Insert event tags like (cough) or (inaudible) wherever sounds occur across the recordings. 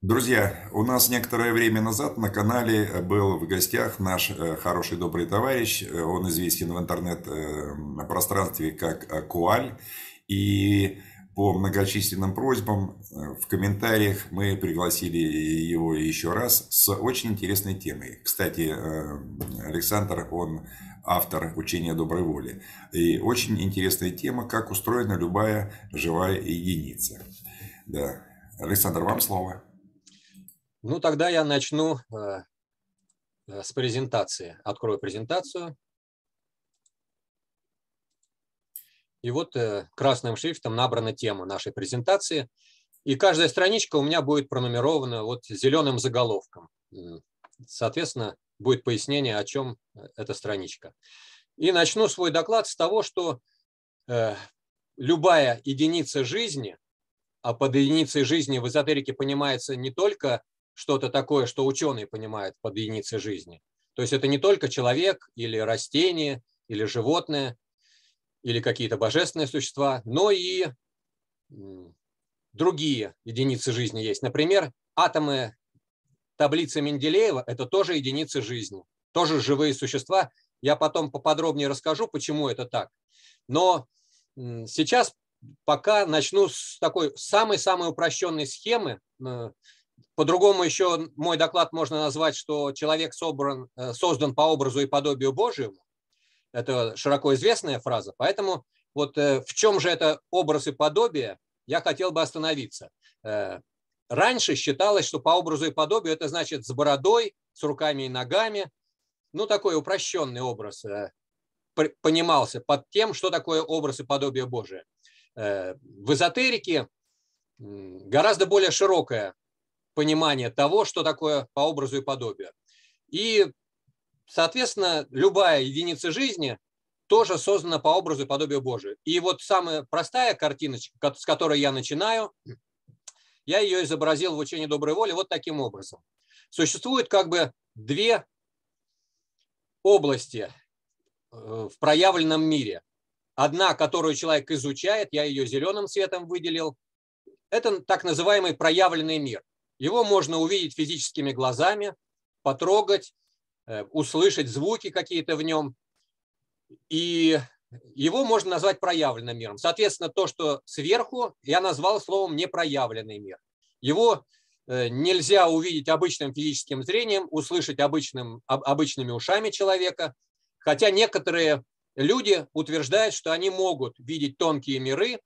Друзья, у нас некоторое время назад на канале был в гостях наш э, хороший добрый товарищ. Э, он известен в интернет-пространстве как Куаль. И по многочисленным просьбам э, в комментариях мы пригласили его еще раз с очень интересной темой. Кстати, Александр, он автор учения доброй воли. И очень интересная тема, как устроена любая живая единица. Да. Александр, вам слово. Ну, тогда я начну э, э, с презентации. Открою презентацию. И вот э, красным шрифтом набрана тема нашей презентации. И каждая страничка у меня будет пронумерована вот зеленым заголовком. Соответственно, будет пояснение, о чем эта страничка. И начну свой доклад с того, что любая единица жизни, а под единицей жизни в эзотерике понимается не только что-то такое, что ученые понимают под единицей жизни. То есть это не только человек или растение, или животное, или какие-то божественные существа, но и другие единицы жизни есть. Например, атомы таблицы Менделеева – это тоже единицы жизни, тоже живые существа. Я потом поподробнее расскажу, почему это так. Но сейчас пока начну с такой самой-самой упрощенной схемы, э, по-другому еще мой доклад можно назвать, что человек собран, э, создан по образу и подобию Божьему. Это широко известная фраза. Поэтому вот э, в чем же это образ и подобие, я хотел бы остановиться. Э, раньше считалось, что по образу и подобию это значит с бородой, с руками и ногами. Ну, такой упрощенный образ понимался под тем, что такое образ и подобие Божие. В эзотерике гораздо более широкое понимание того, что такое по образу и подобию. И, соответственно, любая единица жизни тоже создана по образу и подобию Божию. И вот самая простая картиночка, с которой я начинаю, я ее изобразил в учении доброй воли вот таким образом. Существует как бы две области э, в проявленном мире. Одна, которую человек изучает, я ее зеленым цветом выделил, это так называемый проявленный мир. Его можно увидеть физическими глазами, потрогать, э, услышать звуки какие-то в нем. И его можно назвать проявленным миром. Соответственно, то, что сверху, я назвал словом непроявленный мир. Его э, нельзя увидеть обычным физическим зрением, услышать обычным, обычными ушами человека, хотя некоторые люди утверждают, что они могут видеть тонкие миры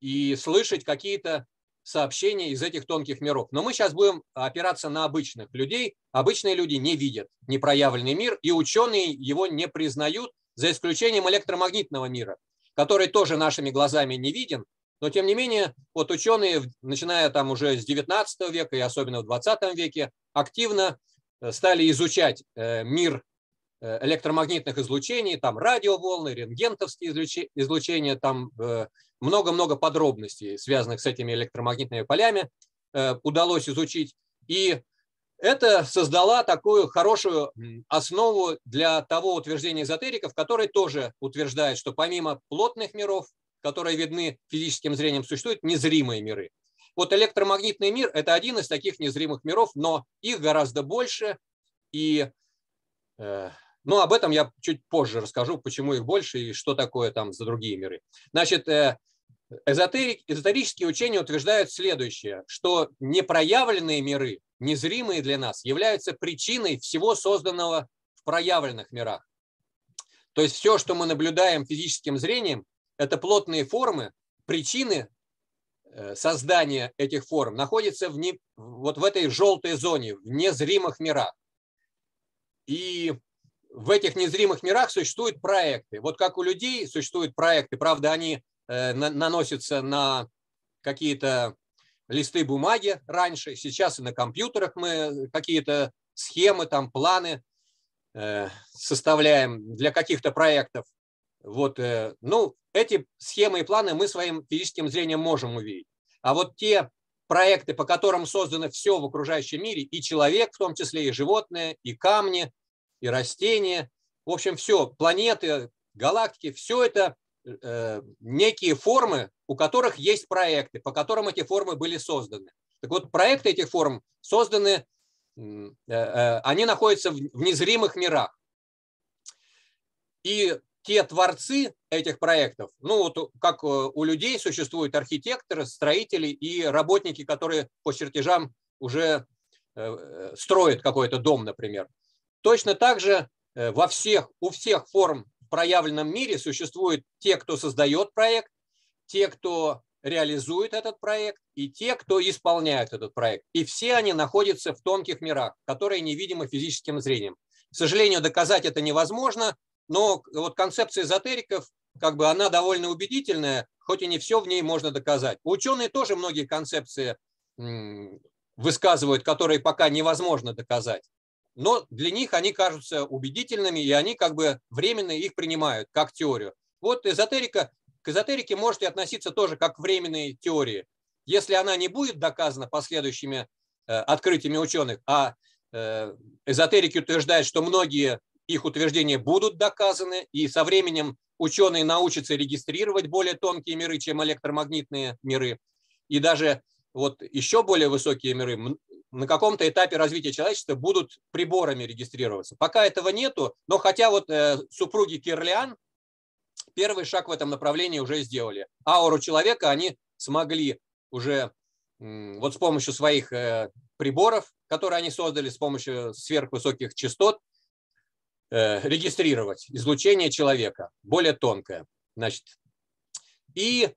и слышать какие-то сообщения из этих тонких миров. Но мы сейчас будем опираться на обычных людей. Обычные люди не видят непроявленный мир, и ученые его не признают, за исключением электромагнитного мира, который тоже нашими глазами не виден. Но тем не менее, вот ученые, начиная там уже с 19 века и особенно в 20 веке, активно э, стали изучать э, мир Э, электромагнитных излучений, там радиоволны, рентгентовские излучения, там много-много подробностей, связанных с этими электромагнитными полями, э, удалось изучить. И это создала такую хорошую основу для того утверждения эзотериков, которые тоже утверждают, что помимо плотных миров, которые видны физическим зрением, существуют незримые миры. Вот электромагнитный мир – это один из таких незримых миров, но их гораздо больше, и но об этом я чуть позже расскажу, почему их больше и что такое там за другие миры. Значит, э, эзотерик, эзотерические учения утверждают следующее, что непроявленные миры, незримые для нас, являются причиной всего созданного в проявленных мирах. То есть все, что мы наблюдаем физическим зрением, это плотные формы, причины э, создания этих форм находятся в не, вот в этой желтой зоне, в незримых мирах. И в этих незримых мирах существуют проекты. Вот как у людей существуют проекты, правда, они э, наносятся на какие-то листы бумаги раньше, сейчас и на компьютерах мы какие-то схемы, там планы э, составляем для каких-то проектов. Вот, э, ну, эти схемы и планы мы своим физическим зрением можем увидеть. А вот те проекты, по которым создано все в окружающем мире, и человек, в том числе и животные, и камни, и растения. В общем, все, планеты, галактики, все это некие формы, у которых есть проекты, по которым эти формы были созданы. Так вот, проекты этих форм созданы, они находятся в незримых мирах. И те творцы этих проектов, ну вот как у людей существуют архитекторы, строители и работники, которые по чертежам уже строят какой-то дом, например. Точно так же во всех, у всех форм проявленном мире существуют те, кто создает проект, те, кто реализует этот проект, и те, кто исполняет этот проект. И все они находятся в тонких мирах, которые невидимы физическим зрением. К сожалению, доказать это невозможно, но вот концепция эзотериков, как бы она довольно убедительная, хоть и не все в ней можно доказать. Ученые тоже многие концепции высказывают, которые пока невозможно доказать. Но для них они кажутся убедительными, и они как бы временно их принимают как теорию. Вот эзотерика к эзотерике можете относиться тоже как к временной теории. Если она не будет доказана последующими э, открытиями ученых, а э, эзотерики утверждают, что многие их утверждения будут доказаны, и со временем ученые научатся регистрировать более тонкие миры, чем электромагнитные миры, и даже вот еще более высокие миры на каком-то этапе развития человечества будут приборами регистрироваться. Пока этого нету, но хотя вот э, супруги Кирлиан первый шаг в этом направлении уже сделали. Ауру человека они смогли уже вот с помощью своих э, приборов, которые они создали с помощью сверхвысоких частот, э, регистрировать излучение человека, более тонкое. Значит. И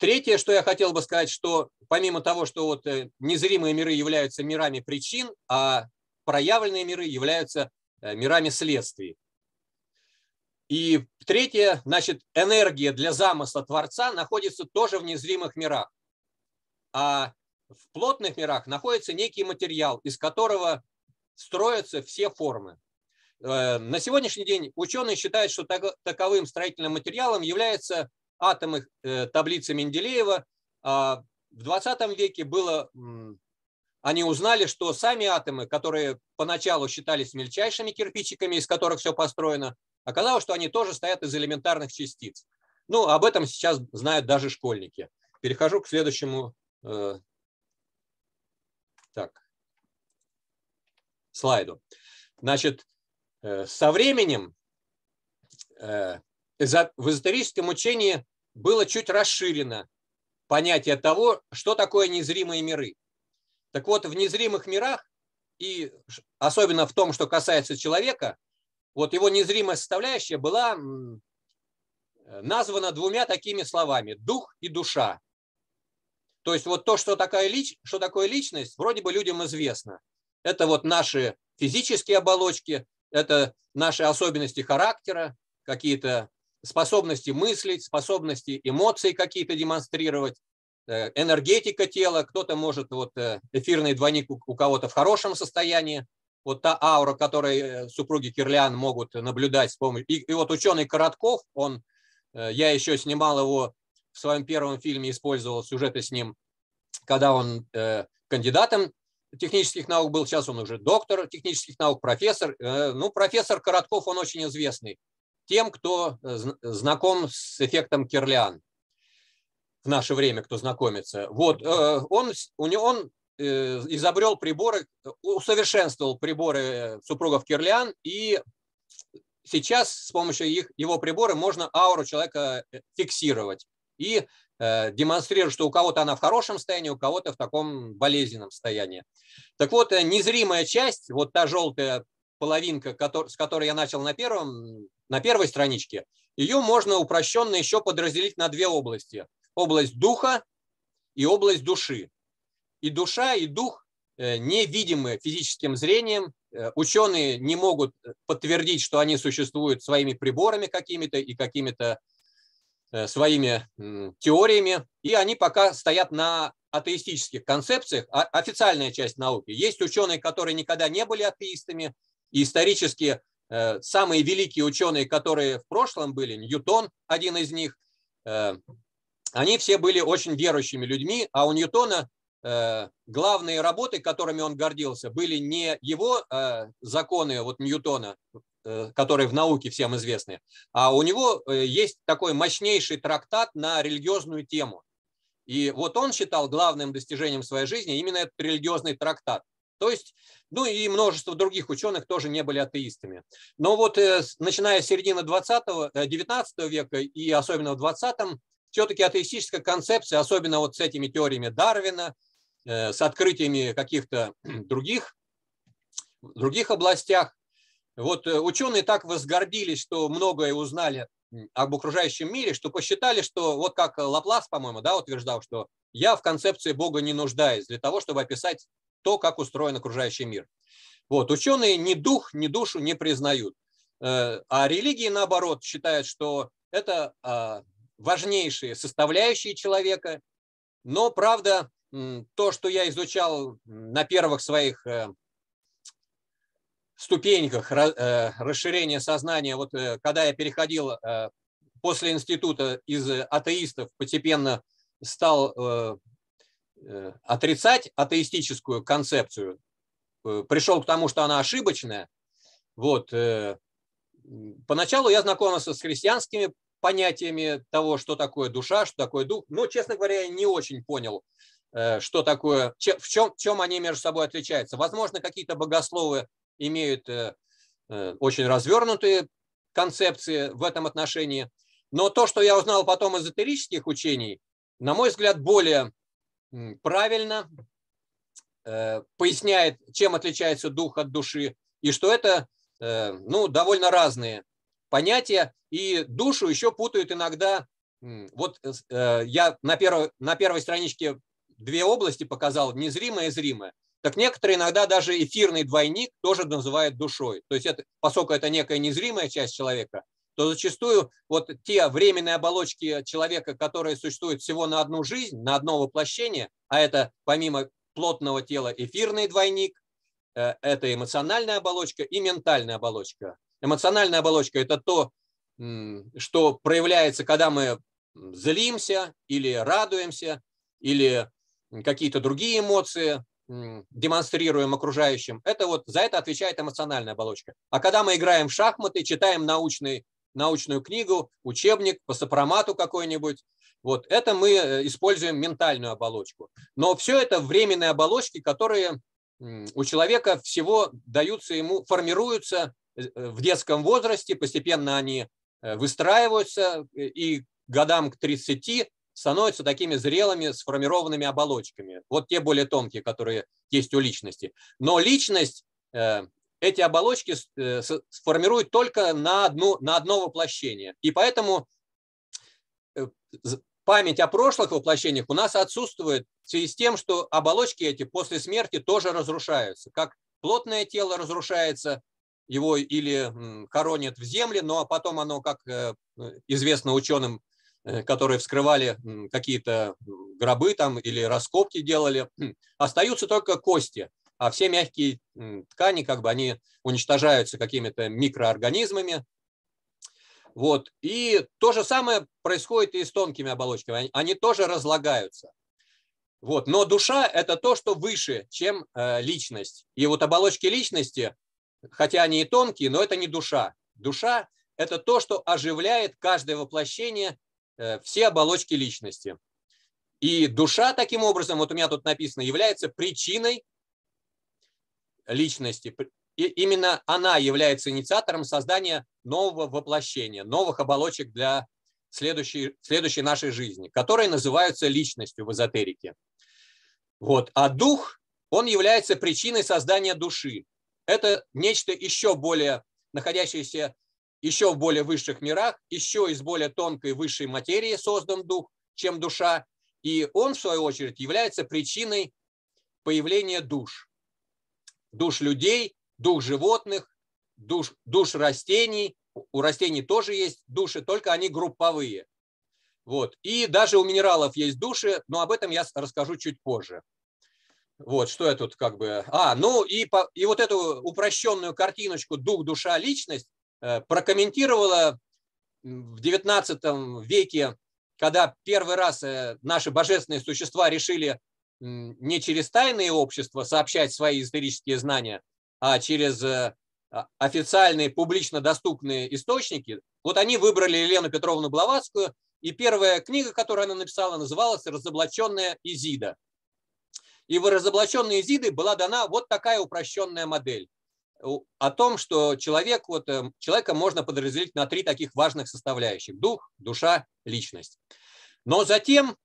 третье, что я хотел бы сказать, что помимо того, что вот э, незримые миры являются мирами причин, а проявленные миры являются мирами следствий. И третье, значит, энергия для замысла Творца находится тоже в незримых мирах. А в плотных мирах находится некий материал, из которого строятся все формы. Э, на сегодняшний день ученые считают, что таковым строительным материалом являются атомы э, таблицы Менделеева. А в 20 веке было, они узнали, что сами атомы, которые поначалу считались мельчайшими кирпичиками, из которых все построено, Оказалось, что они тоже стоят из элементарных частиц. Ну, об этом сейчас знают даже школьники. Перехожу к следующему э, так, слайду. Значит, э, со временем в эзотерическом учении было чуть расширено понятие того, что такое незримые миры. Так вот, в незримых мирах, и особенно в том, что касается человека, вот его незримая составляющая была названа двумя такими словами – дух и душа. То есть вот то, что, такая лич, что такое личность, вроде бы людям известно. Это вот наши физические оболочки, это наши особенности характера, какие-то способности мыслить, способности эмоций какие-то демонстрировать, э, энергетика тела, кто-то может, вот э, эфирный двойник у кого-то в хорошем состоянии, вот та аура, которой э, супруги Кирлиан могут наблюдать с помощью... И, и вот ученый Коротков, он, я еще снимал его в своем первом фильме, использовал сюжеты с ним, когда он э, кандидатом технических наук был, сейчас он уже доктор технических наук, профессор. Ну, профессор Коротков, он очень известный тем, кто э, знаком с эффектом Кирлиан в наше время, кто знакомится. Вот, он, у него, он Э, изобрел приборы, усовершенствовал приборы супругов Кирлиан, и сейчас с помощью их, его прибора можно ауру человека э, фиксировать и э, демонстрировать, что у кого-то она в хорошем состоянии, у кого-то в таком болезненном состоянии. Так вот, э, незримая часть, вот та желтая половинка, с которой я начал на, первом, на первой страничке, ее можно упрощенно еще подразделить на две области. Область духа и область души и душа, и дух э, невидимы физическим зрением. Э, ученые не могут э, подтвердить, что они существуют своими приборами какими-то и какими-то своими теориями, и они пока стоят на атеистических концепциях, а официальная часть науки. Есть ученые, которые никогда не были атеистами, и исторически самые великие ученые, которые в прошлом были, Ньютон, один из них, они все были очень верующими людьми, а у Ньютона Э, главные работы, которыми он гордился, были не его э, законы вот Ньютона, э, которые в науке всем известны, а у него есть такой мощнейший трактат на религиозную тему. И вот он считал главным достижением своей жизни именно этот религиозный трактат. То есть, ну и множество других ученых тоже не были атеистами. Но вот э, начиная с середины 20 19 э, века и особенно в 20-м, все-таки атеистическая концепция, особенно вот с этими теориями Дарвина, э, с открытиями каких-то (clears throat) других, других областях, вот ученые так возгордились, что многое узнали об окружающем мире, что посчитали, что вот как Лаплас, по-моему, да, утверждал, что я в концепции Бога не нуждаюсь для того, чтобы описать то, как устроен окружающий мир. Вот, ученые ни дух, ни душу не признают. Э, а религии, наоборот, считают, что это а, важнейшие составляющие человека. Но, правда, то, что я изучал на первых своих э, ступеньках э, расширения сознания, вот когда я переходил после института из атеистов, постепенно стал отрицать атеистическую концепцию, э, пришел к тому, что она ошибочная. Вот. Э, поначалу я знакомился с христианскими понятиями того, что такое душа, что такое дух, но, честно говоря, я не очень понял, что такое, в чем, в чем они между собой отличаются. Возможно, какие-то богословы имеют очень развернутые концепции в этом отношении, но то, что я узнал потом из эзотерических учений, на мой взгляд, более правильно э, поясняет, чем отличается дух от души, и что это э, ну, довольно разные понятия, и душу еще путают иногда. Вот э, я на первой, на первой страничке две области показал, незримое и зримое. Так некоторые иногда даже эфирный двойник тоже называют душой. То есть, это, поскольку это некая незримая часть человека, то зачастую вот те временные оболочки человека, которые существуют всего на одну жизнь, на одно воплощение, а это помимо плотного тела эфирный двойник, э, это эмоциональная оболочка и ментальная оболочка. Эмоциональная оболочка – это то, что проявляется, когда мы злимся или радуемся, или какие-то другие эмоции демонстрируем окружающим. Это вот за это отвечает эмоциональная оболочка. А когда мы играем в шахматы, читаем научный научную книгу, учебник по сопромату какой-нибудь. Вот это мы э, используем ментальную оболочку. Но все это временные оболочки, которые у человека всего даются ему, формируются э, в детском возрасте, постепенно они э, выстраиваются и годам к 30 становятся такими зрелыми, сформированными оболочками. Вот те более тонкие, которые есть у личности. Но личность эти оболочки э, сформируют только на, одну, на одно воплощение. И поэтому э, память о прошлых воплощениях у нас отсутствует в связи с тем, что оболочки эти после смерти тоже разрушаются. Как плотное тело разрушается, его или хоронят в земле, но потом оно, как э, известно ученым, которые вскрывали какие-то гробы там или раскопки делали, остаются только кости а все мягкие ткани, как бы они уничтожаются какими-то микроорганизмами. Вот. И то же самое происходит и с тонкими оболочками. Они тоже разлагаются. Вот. Но душа – это то, что выше, чем э, личность. И вот оболочки личности, хотя они и тонкие, но это не душа. Душа – это то, что оживляет каждое воплощение, э, все оболочки личности. И душа, таким образом, вот у меня тут написано, является причиной личности. И именно она является инициатором создания нового воплощения, новых оболочек для следующей, следующей нашей жизни, которые называются личностью в эзотерике. Вот. А дух, он является причиной создания души. Это нечто еще более, находящееся еще в более высших мирах, еще из более тонкой высшей материи создан дух, чем душа. И он, в свою очередь, является причиной появления душ душ людей, душ животных, душ, душ растений. У растений тоже есть души, только они групповые. Вот. И даже у минералов есть души, но об этом я расскажу чуть позже. Вот, что я тут как бы... А, ну и, по, и вот эту упрощенную картиночку «дух, душа, личность» э, прокомментировала в XIX веке, когда первый раз э, наши божественные существа решили не через тайные общества сообщать свои исторические знания, а через э, а, официальные публично доступные источники, вот они выбрали Елену Петровну Блаватскую И первая книга, которую она написала, называлась «Разоблаченная Изида». И в «Разоблаченной Изиды» была дана вот такая упрощенная модель о том, что человек, вот, э, человека можно подразделить на три таких важных составляющих – дух, душа, личность. Но затем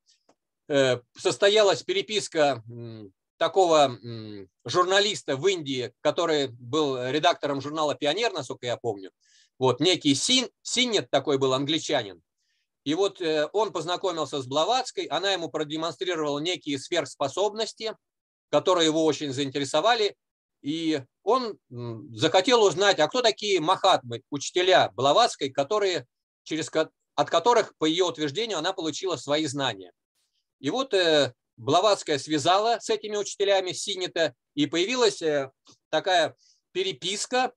состоялась переписка такого журналиста в Индии, который был редактором журнала «Пионер», насколько я помню. Вот некий Син, Синнет такой был англичанин. И вот э, он познакомился с Блаватской, она ему продемонстрировала некие сверхспособности, которые его очень заинтересовали. И он захотел узнать, а кто такие махатмы, учителя Блаватской, которые, через, от которых, по ее утверждению, она получила свои знания. И вот э, Блаватская связала с этими учителями Синета, и появилась э, такая переписка,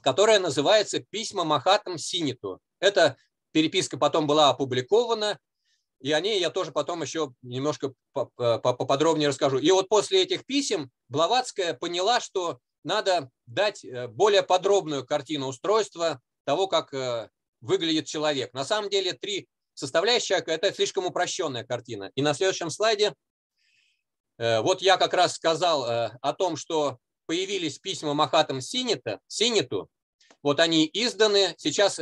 которая называется «Письма Махатам Синету». Эта переписка потом была опубликована, и о ней я тоже потом еще немножко поподробнее расскажу. И вот после этих писем Блаватская поняла, что надо дать э, более подробную картину устройства того, как э, выглядит человек. На самом деле три составляющих – это слишком упрощенная картина. И на следующем слайде э, вот я как раз сказал о том, что появились письма Махатам Синета, Синету. Вот они изданы. Сейчас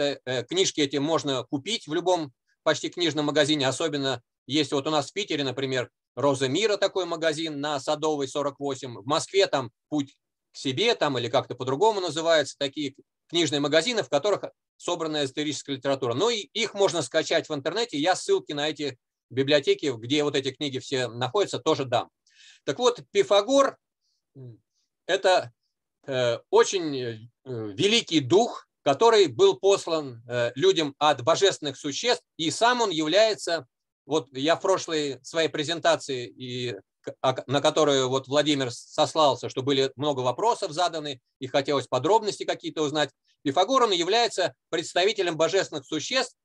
книжки эти можно купить в любом почти книжном магазине. Особенно есть вот у нас в Питере, например, Роза Мира такой магазин на Садовой 48. В Москве там Путь к себе там или как-то по-другому называются такие книжные магазины, в которых собрана историческая литература. Но и их можно скачать в интернете. Я ссылки на эти библиотеки, где вот эти книги все находятся, тоже дам. Так вот, Пифагор – это э, очень э, великий дух, который был послан э, людям от божественных существ, и сам он является, вот я в прошлой своей презентации и на которую вот Владимир сослался, что были много вопросов заданы и хотелось подробности какие-то узнать. Пифагор, он является представителем божественных существ,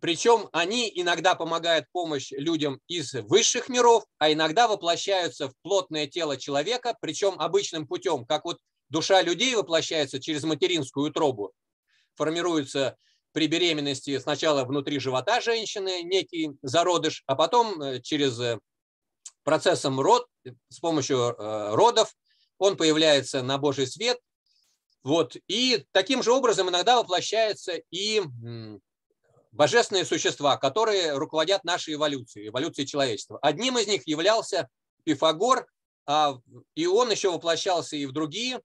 причем они иногда помогают помощь людям из высших миров, а иногда воплощаются в плотное тело человека, причем обычным путем, как вот душа людей воплощается через материнскую утробу, формируется при беременности сначала внутри живота женщины некий зародыш, а потом э, через э, процессом род, с помощью э, родов, он появляется на Божий свет. Вот. И таким же образом иногда воплощаются и божественные существа, которые руководят нашей эволюцией, эволюцией человечества. Одним из них являлся Пифагор, а, и он еще воплощался и в другие,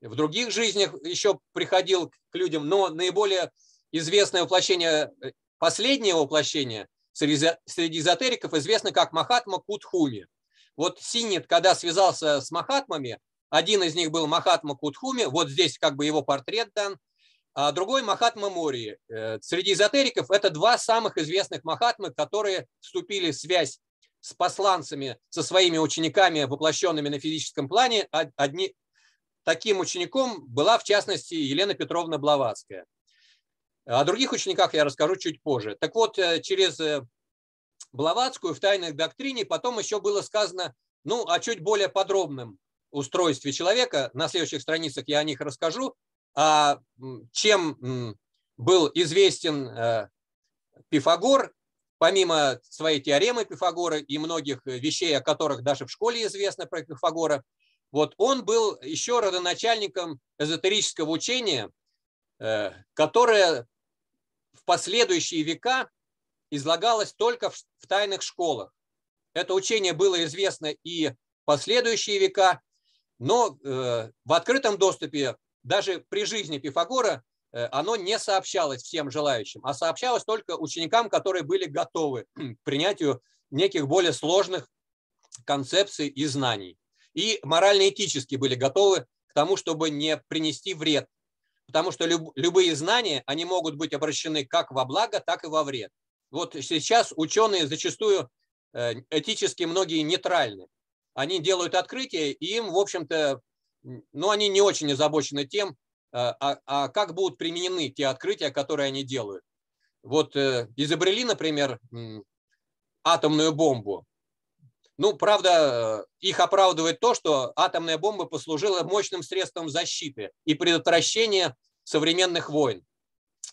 в других жизнях еще приходил к людям, но наиболее известное воплощение, э, последнее воплощение – среди эзотериков известны как Махатма Кутхуми. Вот Синит, когда связался с Махатмами, один из них был Махатма Кутхуми, вот здесь как бы его портрет дан, а другой Махатма Мори. Э, среди эзотериков это два самых известных Махатмы, которые вступили в связь с посланцами, со своими учениками, воплощенными на физическом плане. Одни, таким учеником была, в частности, Елена Петровна Блаватская. О других учениках я расскажу чуть позже. Так вот, э, через э, Блаватскую в тайной доктрине потом еще было сказано, ну, о чуть более подробном устройстве человека. На следующих страницах я о них расскажу. А чем был известен э, Пифагор, помимо своей теоремы Пифагора и многих вещей, о которых даже в школе известно про Пифагора, вот он был еще родоначальником эзотерического учения, которое в последующие века излагалось только в, тайных школах. Это учение было известно и последующие века, но э, в открытом доступе даже при жизни Пифагора э, оно не сообщалось всем желающим, а сообщалось только ученикам, которые были готовы к принятию неких более сложных концепций и знаний. И морально-этически были готовы к тому, чтобы не принести вред потому что люб, любые знания, они могут быть обращены как во благо, так и во вред. Вот сейчас ученые зачастую э, этически многие нейтральны. Они делают открытия, и им, в общем-то, ну, они не очень озабочены тем, э, а, а как будут применены те открытия, которые они делают. Вот э, изобрели, например, атомную бомбу. Ну, правда, их оправдывает то, что атомная бомба послужила мощным средством защиты и предотвращения современных войн.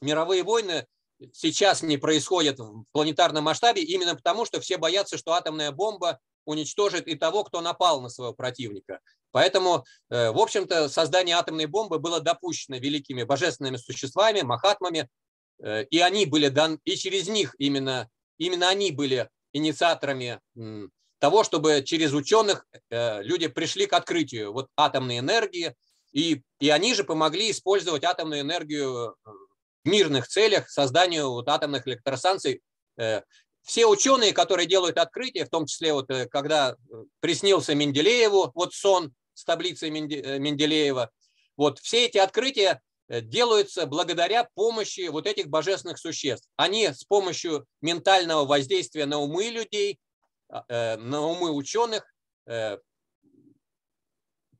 Мировые войны сейчас не происходит в планетарном масштабе именно потому, что все боятся, что атомная бомба уничтожит и того, кто напал на своего противника. Поэтому, э, в общем-то, создание атомной бомбы было допущено великими божественными существами, махатмами, э, и они были дан, и через них именно, именно они были инициаторами того, чтобы через ученых э, люди пришли к открытию вот атомной энергии, и, и они же помогли использовать атомную энергию в мирных целях, созданию вот атомных электростанций. Все ученые, которые делают открытия, в том числе вот когда приснился Менделееву вот сон с таблицей Менделеева, вот все эти открытия Э, делаются благодаря помощи вот этих божественных существ. Они с помощью ментального воздействия на умы людей, э, на умы ученых, э,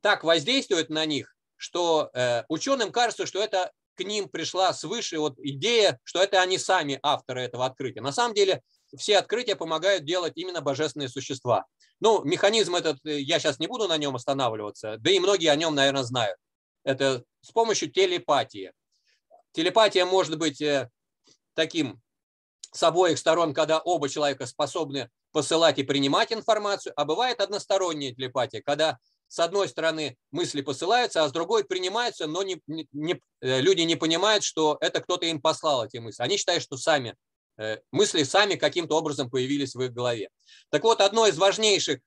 так воздействуют на них, что ученым кажется, что это к ним пришла свыше вот идея, что это они сами авторы этого открытия. На самом деле все открытия помогают делать именно божественные существа. Ну, механизм этот, я сейчас не буду на нем останавливаться, да и многие о нем, наверное, знают это с помощью телепатии. Телепатия может быть э, таким с обоих сторон, когда оба человека способны посылать и принимать информацию, а бывает односторонняя телепатия, когда с одной стороны мысли посылаются, а с другой принимаются, но не, не, э, люди не понимают, что это кто-то им послал эти мысли. Они считают, что сами э, мысли сами каким-то образом появились в их голове. Так вот, одно из важнейших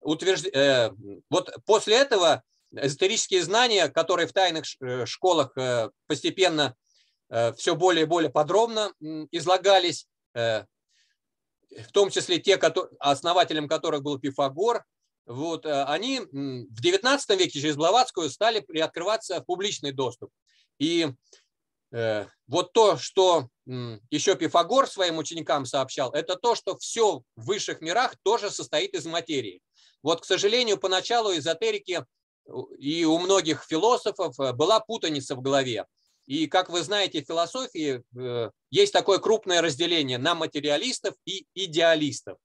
утверждений, вот после этого эзотерические знания, которые в тайных э, школах э, постепенно э, все более и более подробно излагались, в том числе те, основателем которых был Пифагор, вот, они в XIX веке через Блаватскую стали приоткрываться в публичный доступ. И вот то, что еще Пифагор своим ученикам сообщал, это то, что все в высших мирах тоже состоит из материи. Вот, к сожалению, поначалу эзотерики и у многих философов э, была путаница в голове. И, как вы знаете, в философии э, есть такое крупное разделение на материалистов и идеалистов.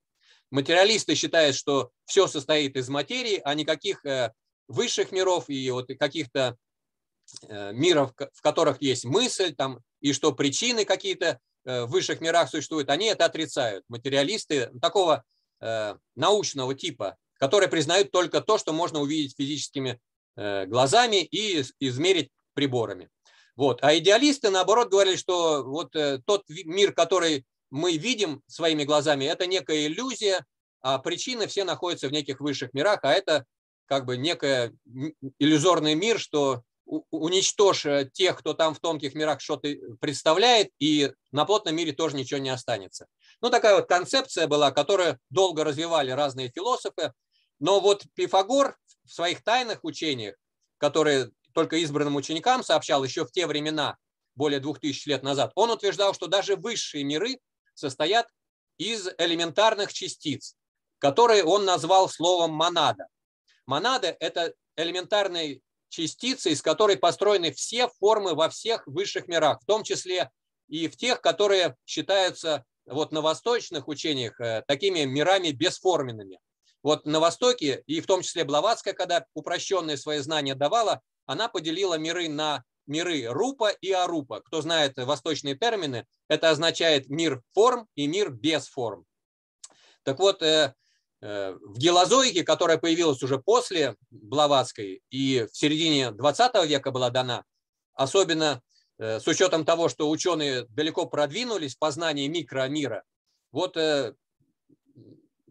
Материалисты считают, что все состоит из материи, а никаких э, высших миров и вот каких-то миров, в которых есть мысль, там, и что причины какие-то в высших мирах существуют, они это отрицают. Материалисты такого научного типа которые признают только то, что можно увидеть физическими э, глазами и измерить приборами. Вот. А идеалисты, наоборот, говорили, что вот э, тот мир, который мы видим своими глазами, это некая иллюзия, а причины все находятся в неких высших мирах, а это как бы некий иллюзорный мир, что уничтожь э, тех, кто там в тонких мирах что-то представляет, и на плотном мире тоже ничего не останется. Ну, такая вот концепция была, которую долго развивали разные философы, но вот Пифагор в своих тайных учениях, которые только избранным ученикам сообщал еще в те времена, более двух тысяч лет назад, он утверждал, что даже высшие миры состоят из элементарных частиц, которые он назвал словом монада. Монада – это элементарные частицы, из которой построены все формы во всех высших мирах, в том числе и в тех, которые считаются вот на восточных учениях э, такими мирами бесформенными. Вот на Востоке, и в том числе Блаватская, когда упрощенные свои знания давала, она поделила миры на миры Рупа и Арупа. Кто знает восточные термины, это означает мир форм и мир без форм. Так вот, э, э, в гелозоике, которая появилась уже после Блаватской и в середине 20 века была дана, особенно э, с учетом того, что ученые далеко продвинулись в познании микромира, вот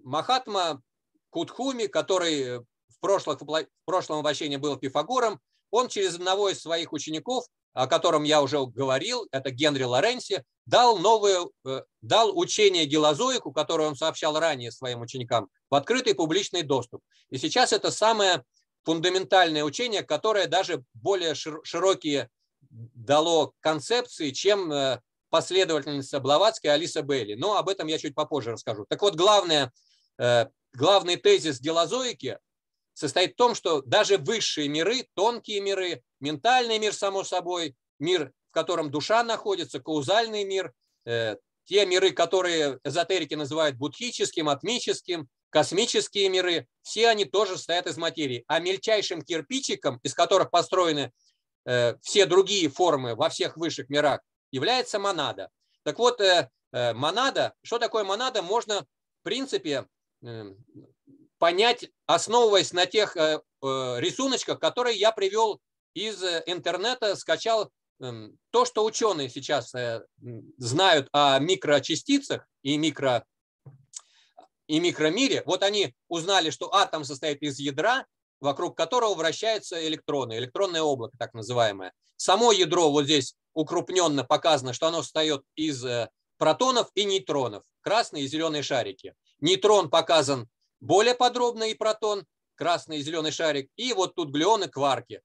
Махатма Кутхуми, который в, прошлых, в прошлом воплощении был Пифагором, он через одного из своих учеников, о котором я уже говорил, это Генри Лоренси, дал, новое, э, дал учение гелозоику, которое он сообщал ранее своим ученикам, в открытый публичный доступ. И сейчас это самое фундаментальное учение, которое даже более широкие дало концепции, чем э, последовательница Блаватской Алиса Белли. Но об этом я чуть попозже расскажу. Так вот, главное э, главный тезис гелозоики состоит в том, что даже высшие миры, тонкие миры, ментальный мир, само собой, мир, в котором душа находится, каузальный мир, э, те миры, которые эзотерики называют будхическим, атмическим, космические миры, все они тоже состоят из материи. А мельчайшим кирпичиком, из которых построены э, все другие формы во всех высших мирах, является монада. Так вот, монада, что такое монада, можно, в принципе, понять, основываясь на тех рисуночках, которые я привел из интернета, скачал эм, то, что ученые сейчас знают о микрочастицах и микро и микромире, вот они узнали, что атом состоит из ядра, вокруг которого вращаются электроны, электронное облако так называемое. Само ядро вот здесь укрупненно показано, что оно состоит из э, протонов и нейтронов, красные и зеленые шарики. Нейтрон показан более подробно и протон, красный и зеленый шарик, и вот тут глюоны, кварки.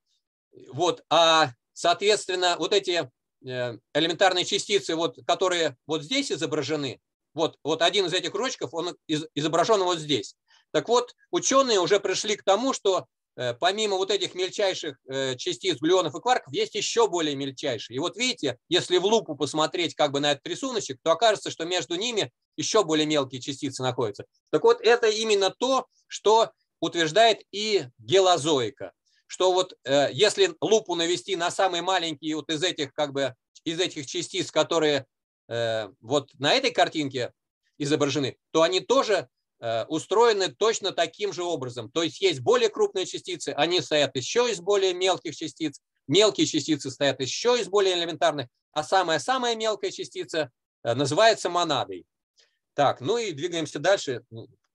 Вот, а соответственно вот эти э, элементарные частицы, вот, которые вот здесь изображены, вот, вот один из этих кружочков, он изображен вот здесь. Так вот, ученые уже пришли к тому, что э, помимо вот этих мельчайших э, частиц, глюонов и кварков, есть еще более мельчайшие. И вот видите, если в лупу посмотреть как бы на этот рисуночек, то окажется, что между ними еще более мелкие частицы находятся. Так вот, это именно то, что утверждает и гелозоика. Что вот э, если лупу навести на самые маленькие вот из этих как бы из этих частиц, которые Э, вот на этой картинке изображены, то они тоже э, устроены точно таким же образом. То есть есть более крупные частицы, они стоят еще из более мелких частиц, мелкие частицы стоят еще из более элементарных, а самая-самая мелкая частица э, называется монадой. Так, ну и двигаемся дальше.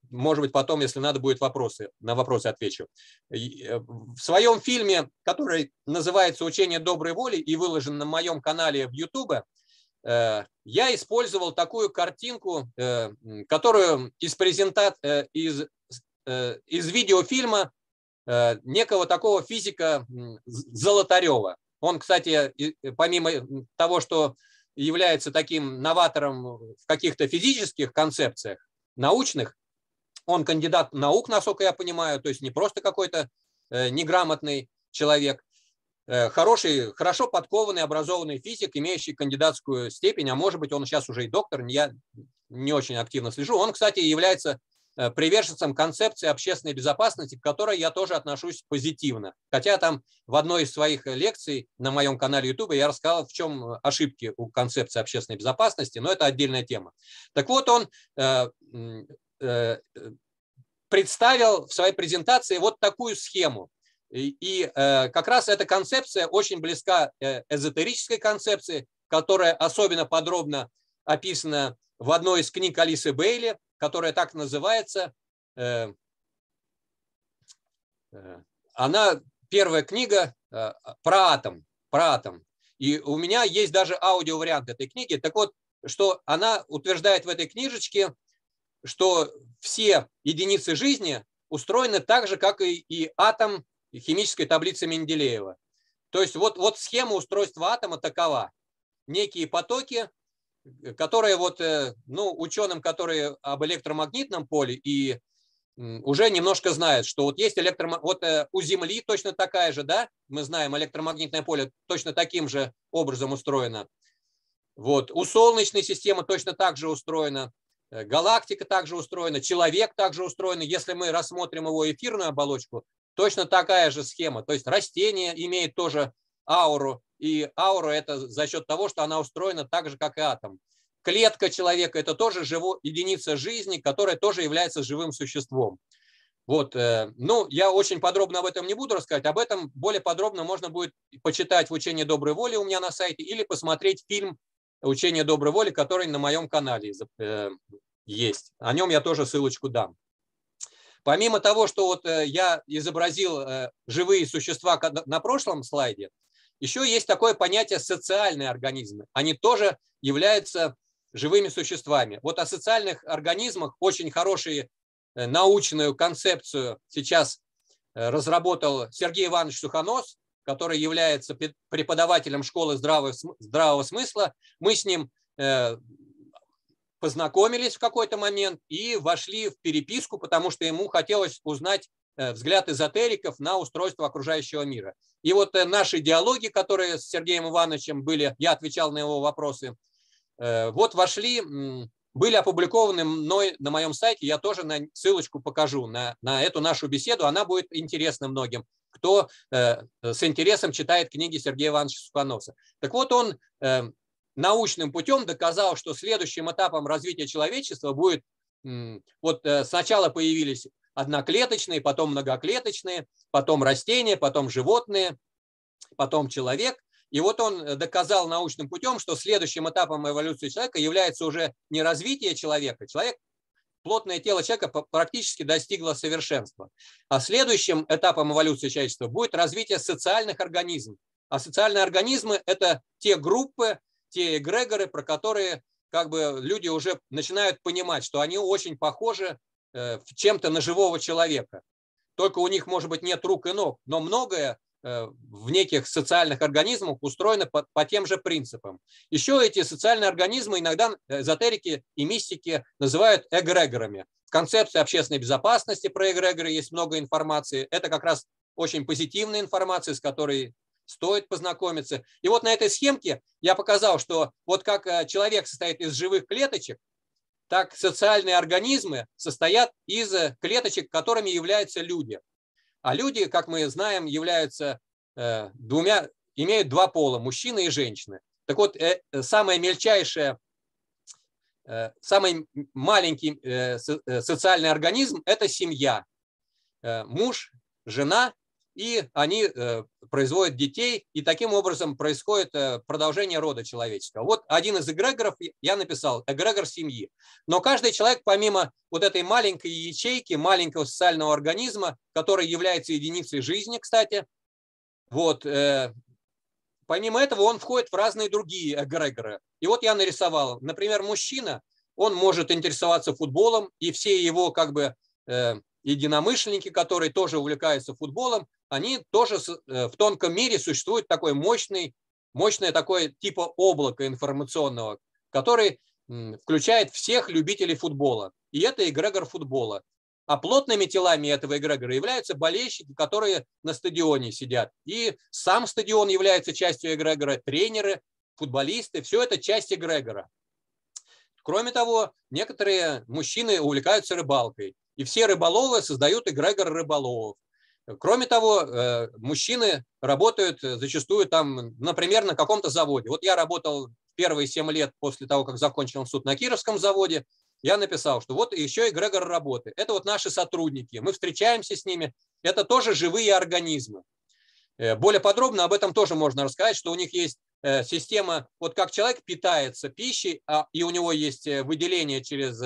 Может быть, потом, если надо будет вопросы, на вопросы отвечу. В своем фильме, который называется «Учение доброй воли» и выложен на моем канале в YouTube, Э, я использовал такую картинку, э, которую из, презента... Э, из, из видеофильма некого такого физика Золотарева. Он, кстати, помимо того, что является таким новатором в каких-то физических концепциях, научных, он кандидат наук, насколько я понимаю, то есть не просто какой-то неграмотный человек. Э, хороший, хорошо подкованный, образованный физик, имеющий кандидатскую степень, а может быть он сейчас уже и доктор, я не очень активно слежу. Он, кстати, является э, приверженцем концепции общественной безопасности, к которой я тоже отношусь позитивно. Хотя там в одной из своих лекций на моем канале YouTube я рассказал, в чем ошибки у концепции общественной безопасности, но это отдельная тема. Так вот, он э, представил в своей презентации вот такую схему. И э, как раз эта концепция очень близка э, эзотерической концепции, которая особенно подробно описана в одной из книг Алисы Бейли, которая так называется. Э, она первая книга про атом, про атом. И у меня есть даже аудиовариант этой книги. Так вот, что она утверждает в этой книжечке, что все единицы жизни устроены так же, как и, и атом химической таблицы Менделеева. То есть вот, вот схема устройства атома такова. Некие потоки, которые вот, э, ну, ученым, которые об электромагнитном поле и уже немножко знают, что вот есть электромагнитное, вот э, у Земли точно такая же, да, мы знаем, электромагнитное поле точно таким же образом устроено. Вот, у Солнечной системы точно так же устроено, э, галактика также устроена, человек также устроен. Если мы рассмотрим его эфирную оболочку, Точно такая же схема. То есть растение имеет тоже ауру, и аура это за счет того, что она устроена так же, как и атом. Клетка человека – это тоже живо, единица жизни, которая тоже является живым существом. Вот, э, ну, я очень подробно об этом не буду рассказывать. Об этом более подробно можно будет почитать в «Учении доброй воли» у меня на сайте или посмотреть фильм «Учение доброй воли», который на моем канале э, есть. О нем я тоже ссылочку дам. Помимо того, что вот э, я изобразил живые существа на прошлом слайде, еще есть такое понятие социальные организмы. Они тоже являются живыми существами. Вот о социальных организмах очень хорошую э, научную концепцию сейчас разработал Сергей Иванович Сухонос, который является преподавателем школы здравого, здравого смысла. Мы с ним познакомились в какой-то момент и вошли в переписку, потому что ему хотелось узнать э, взгляд эзотериков на устройство окружающего мира. И вот э, наши диалоги, которые с Сергеем Ивановичем были, я отвечал на его вопросы, э, вот вошли, были опубликованы мной на моем сайте, я тоже на ссылочку покажу на, на эту нашу беседу, она будет интересна многим, кто с интересом читает книги Сергея Ивановича Сухоноса. Так вот он научным путем доказал, что следующим этапом развития человечества будет, вот э, сначала появились одноклеточные, потом многоклеточные, потом растения, потом животные, потом человек. И вот он доказал научным путем, что следующим этапом эволюции человека является уже не развитие человека. Человек, плотное тело человека практически достигло совершенства. А следующим этапом эволюции человечества будет развитие социальных организмов. А социальные организмы – это те группы, те эгрегоры, про которые как бы люди уже начинают понимать, что они очень похожи э, чем-то на живого человека. Только у них, может быть, нет рук и ног, но многое э, в неких социальных организмах устроено по, по тем же принципам. Еще эти социальные организмы иногда эзотерики и мистики называют эгрегорами. В концепции общественной безопасности про эгрегоры есть много информации. Это как раз очень позитивная информация, с которой стоит познакомиться. И вот на этой схемке я показал, что вот как э, человек состоит из живых клеточек, так социальные организмы состоят из э, клеточек, которыми являются люди. А люди, как мы знаем, являются э, двумя, имеют два пола, мужчина и женщина. Так вот, самое мельчайшее, самый маленький социальный организм – это семья. Муж, жена и они э, производят детей, и таким образом происходит э, продолжение рода человеческого. Вот один из эгрегоров я написал, эгрегор семьи. Но каждый человек, помимо вот этой маленькой ячейки, маленького социального организма, который является единицей жизни, кстати, вот, э, помимо этого он входит в разные другие эгрегоры. И вот я нарисовал, например, мужчина, он может интересоваться футболом, и все его как бы единомышленники, которые тоже увлекаются футболом, они тоже э, в тонком мире существует такой мощный, мощное такое типа облака информационного, который включает всех любителей футбола. И это эгрегор футбола. А плотными телами этого эгрегора являются болельщики, которые на стадионе сидят. И сам стадион является частью эгрегора, тренеры, футболисты, все это часть эгрегора. Кроме того, некоторые мужчины увлекаются рыбалкой. И все рыболовы создают эгрегор рыболовов. Кроме того, э, мужчины работают зачастую там, например, на каком-то заводе. Вот я работал первые 7 лет после того, как закончил суд на Кировском заводе, я написал, что вот еще эгрегор работы. Это вот наши сотрудники, мы встречаемся с ними, это тоже живые организмы. Э, более подробно об этом тоже можно рассказать, что у них есть э, система, вот как человек питается пищей, а, и у него есть выделение через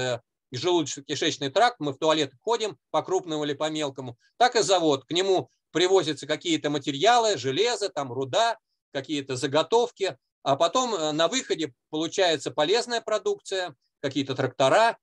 желудочно-кишечный тракт, мы в туалет ходим по крупному или по мелкому, так и завод. К нему привозятся какие-то материалы, железо, там руда, какие-то заготовки, а потом э, на выходе получается полезная продукция, какие-то трактора э,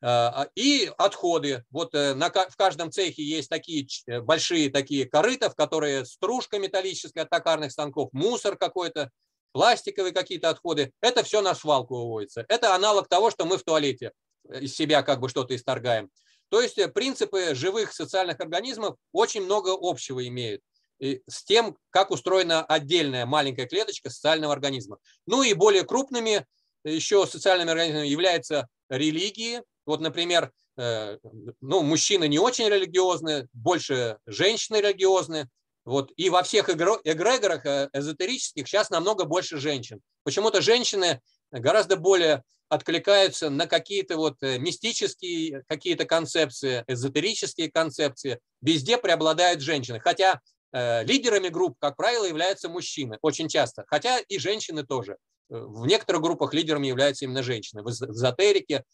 а, и отходы. Вот э, в каждом цехе есть такие большие такие корыта, в которые стружка металлическая от токарных станков, мусор какой-то, пластиковые какие-то отходы. Это все на свалку выводится. Это аналог того, что мы в туалете из себя как бы что-то исторгаем. То есть э, принципы живых социальных организмов очень много общего имеют с тем, как устроена отдельная маленькая клеточка социального организма. Ну и более крупными еще социальными организмами являются религии. Вот, например, э, ну, мужчины не очень религиозны, больше женщины религиозны. Вот. И во всех эгрегорах э, эзотерических сейчас намного больше женщин. Почему-то женщины гораздо более откликаются на какие-то вот э, мистические какие-то концепции, эзотерические концепции. Везде преобладают женщины. Хотя э, лидерами групп, как правило, являются мужчины очень часто. Хотя и женщины тоже. Э, в некоторых группах лидерами являются именно женщины. В эзотерике.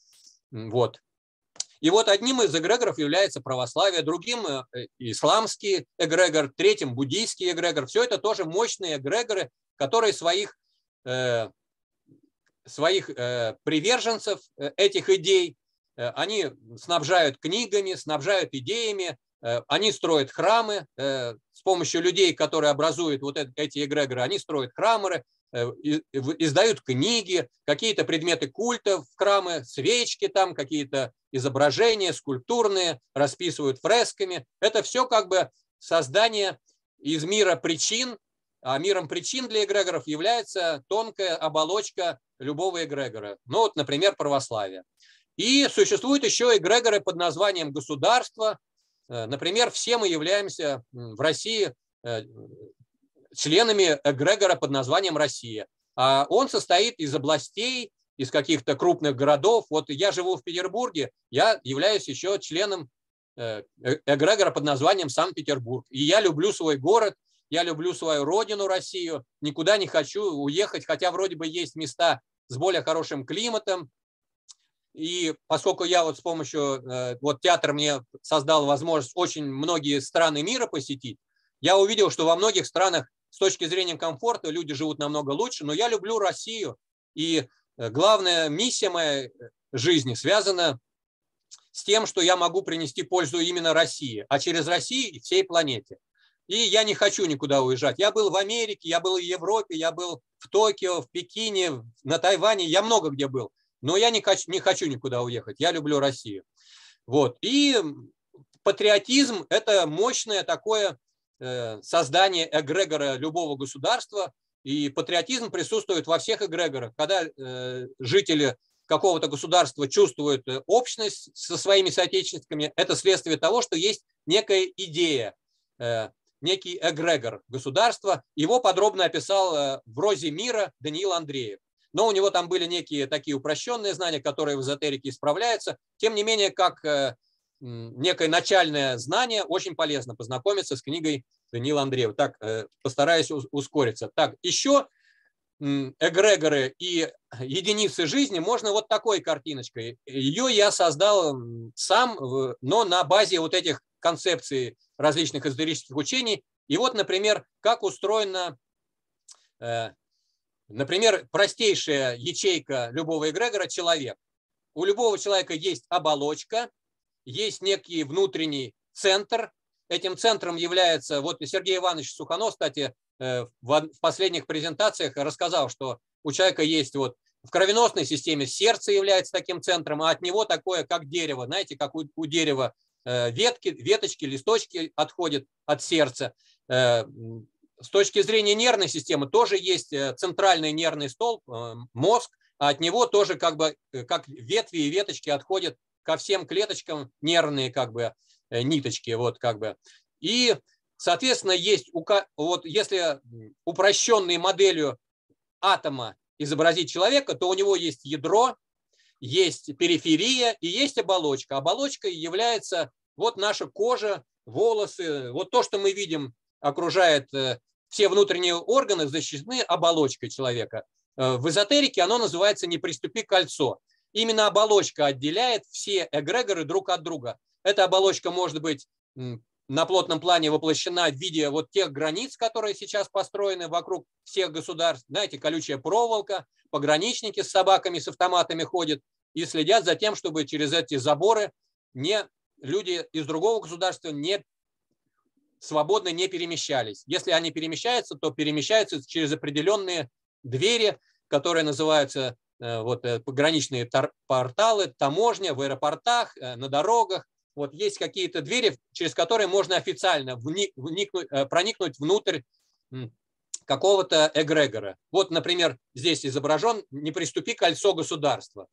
Вот. И вот одним из эгрегоров является православие, другим исламский эгрегор, третьим буддийский эгрегор. Все это тоже мощные эгрегоры, которые своих своих э, приверженцев э, этих идей, э, они снабжают книгами, снабжают идеями, они строят храмы с помощью людей, которые образуют вот эти эгрегоры, они строят храмы, издают книги, какие-то предметы культа в храмы, свечки там, какие-то изображения скульптурные, расписывают фресками. Это все как бы создание из мира причин, миром причин для эгрегоров является тонкая оболочка любого эгрегора. Ну вот, например, православие. И существуют еще эгрегоры под названием государство. Э, например, все мы являемся в России э, членами эгрегора под названием Россия. А он состоит из областей, из каких-то крупных городов. Вот я живу в Петербурге, я являюсь еще членом э, эгрегора под названием Санкт-Петербург. И я люблю свой город, я люблю свою родину, Россию, никуда не хочу уехать, хотя вроде бы есть места с более хорошим климатом. И поскольку я вот с помощью, э, вот театр мне создал возможность очень многие страны мира посетить, я увидел, что во многих странах с точки зрения комфорта люди живут намного лучше, но я люблю Россию. И э, главная миссия моей жизни связана с тем, что я могу принести пользу именно России, а через Россию всей планете. И я не хочу никуда уезжать. Я был в Америке, я был в Европе, я был в Токио, в Пекине, на Тайване, я много где был. Но я не хочу, не хочу никуда уехать. Я люблю Россию. Вот. И патриотизм – это мощное такое Э, создание эгрегора любого государства, и патриотизм присутствует во всех эгрегорах. Когда э, жители какого-то государства чувствуют э, общность со своими соотечественниками, это следствие того, что есть некая идея, некий эгрегор государства. Его подробно описал в «Розе мира» Даниил Андреев. Но у него там были некие такие упрощенные знания, которые в эзотерике исправляются. Тем не менее, как некое начальное знание, очень полезно познакомиться с книгой Данила Андреева. Так, э, постараюсь ускориться. Так, еще эгрегоры и единицы жизни можно вот такой картиночкой. Ее я создал сам, но на базе вот этих концепций различных эзотерических учений. И вот, например, как устроена, э, например, простейшая ячейка любого эгрегора – человек. У любого человека есть оболочка, есть некий внутренний центр. Этим центром является, вот Сергей Иванович Суханов, кстати, э, в последних презентациях рассказал, что у человека есть вот в кровеносной системе сердце является таким центром, а от него такое, как дерево. Знаете, как у, у дерева ветки, веточки, листочки отходят от сердца. Э, с точки зрения нервной системы тоже есть центральный нервный столб, мозг, а от него тоже как бы как ветви и веточки отходят ко всем клеточкам нервные как бы э, ниточки, вот как бы. И, соответственно, есть, вот если упрощенной моделью атома изобразить человека, то у него есть ядро, есть периферия и есть оболочка. Оболочкой является вот наша кожа, волосы, вот то, что мы видим, окружает э, все внутренние органы, защищены оболочкой человека. Э, в эзотерике оно называется «не приступи кольцо». Именно оболочка отделяет все эгрегоры друг от друга. Эта оболочка может быть на плотном плане воплощена в виде вот тех границ, которые сейчас построены вокруг всех государств. Знаете, колючая проволока, пограничники с собаками, с автоматами ходят и следят за тем, чтобы через эти заборы не, люди из другого государства не свободно не перемещались. Если они перемещаются, то перемещаются через определенные двери, которые называются Э, вот э, пограничные порталы, таможня в аэропортах, э, на дорогах. Вот есть какие-то двери, через которые можно официально вникнуть, проникнуть внутрь какого-то эгрегора. Вот, например, здесь изображен «Не приступи кольцо государства».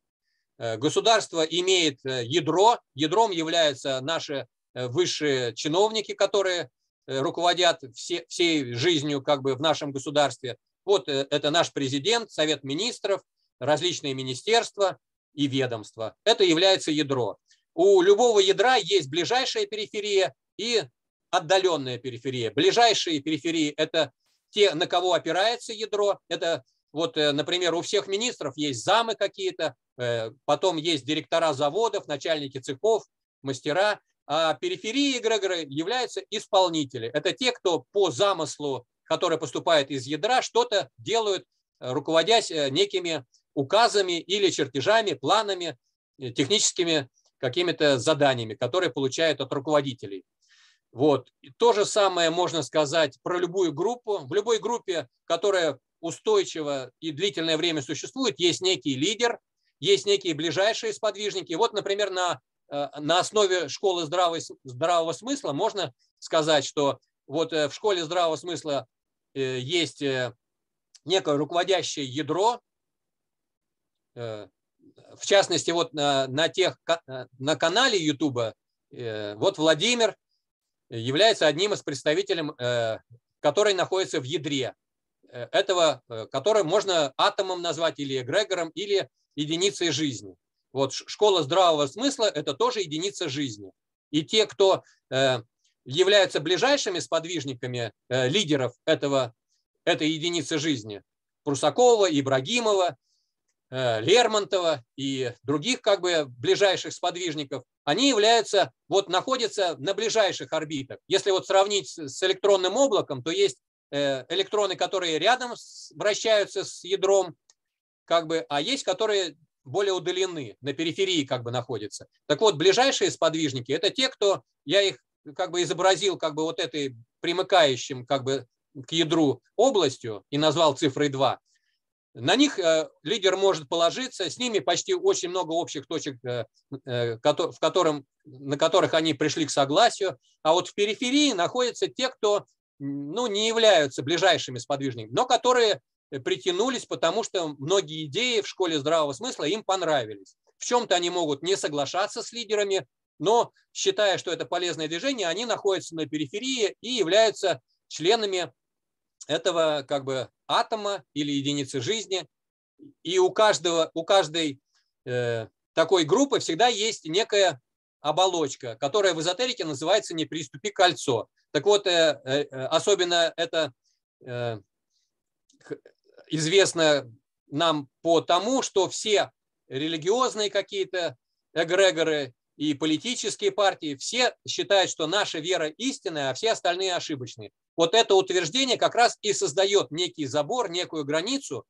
Государство имеет ядро, ядром являются наши высшие чиновники, которые руководят все, всей жизнью как бы в нашем государстве. Вот это наш президент, Совет министров, различные министерства и ведомства. Это является ядро. У любого ядра есть ближайшая периферия и отдаленная периферия. Ближайшие периферии – это те, на кого опирается ядро. Это вот, э, например, у всех министров есть замы какие-то, э, потом есть директора заводов, начальники цехов, мастера. А периферии эгрегора являются исполнители. Это те, кто по замыслу, который поступает из ядра, что-то делают, руководясь э, некими указами или чертежами, планами, техническими какими-то заданиями, которые получают от руководителей. Вот. И то же самое можно сказать про любую группу. В любой группе, которая устойчиво и длительное время существует, есть некий лидер, есть некие ближайшие сподвижники. Вот, например, на, э, на основе школы здравого, здравого смысла можно сказать, что вот э, в школе здравого смысла есть некое руководящее ядро, Э, в частности, вот на, на, тех, э, на канале Ютуба, э, вот Владимир является одним из представителей, который находится в ядре этого, который можно атомом назвать или эгрегором, или единицей жизни. Вот школа здравого смысла – это тоже единица жизни. И те, кто являются ближайшими сподвижниками лидеров этого, этой единицы жизни, Прусакова, Ибрагимова, Э, Лермонтова и других как бы ближайших сподвижников, они являются, вот находятся на ближайших орбитах. Если вот сравнить с электронным облаком, то есть э, электроны, которые рядом вращаются с ядром, как бы, а есть, которые более удалены, на периферии как бы находятся. Так вот, ближайшие сподвижники – это те, кто, я их как бы изобразил как бы вот этой примыкающим как бы к ядру областью и назвал цифрой 2. На них э, лидер может положиться, с ними почти очень много общих точек, э, э, в котором, на которых они пришли к согласию. А вот в периферии находятся те, кто ну, не являются ближайшими сподвижниками, но которые притянулись, потому что многие идеи в школе здравого смысла им понравились. В чем-то они могут не соглашаться с лидерами, но считая, что это полезное движение, они находятся на периферии и являются членами этого как бы атома или единицы жизни. И у, каждого, у каждой э, такой группы всегда есть некая оболочка, которая в эзотерике называется «не приступи кольцо». Так вот, э, э, особенно это э, известно нам по тому, что все религиозные какие-то эгрегоры и политические партии, все считают, что наша вера истинная, а все остальные ошибочные. Вот это утверждение как раз и создает некий забор, некую границу,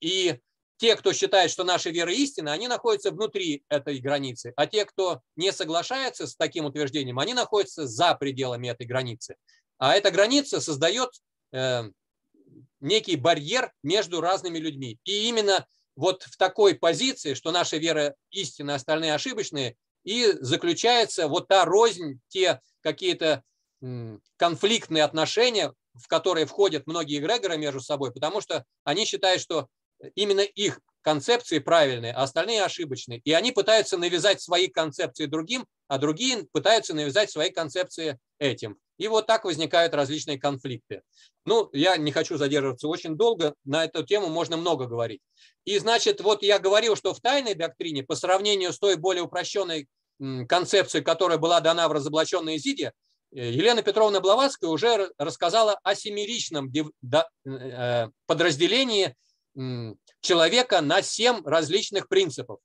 и те, кто считает, что наша вера истина, они находятся внутри этой границы, а те, кто не соглашается с таким утверждением, они находятся за пределами этой границы. А эта граница создает э, некий барьер между разными людьми. И именно вот в такой позиции, что наша вера истина, остальные ошибочные, и заключается вот та рознь, те какие-то конфликтные отношения, в которые входят многие эгрегоры между собой, потому что они считают, что именно их концепции правильные, а остальные ошибочные. И они пытаются навязать свои концепции другим, а другие пытаются навязать свои концепции этим. И вот так возникают различные конфликты. Ну, я не хочу задерживаться очень долго, на эту тему можно много говорить. И, значит, вот я говорил, что в тайной доктрине, по сравнению с той более упрощенной концепцией, которая была дана в разоблаченной Изиде, э, Елена Петровна Блаватская уже рассказала о семеричном э, подразделении человека на семь различных принципов.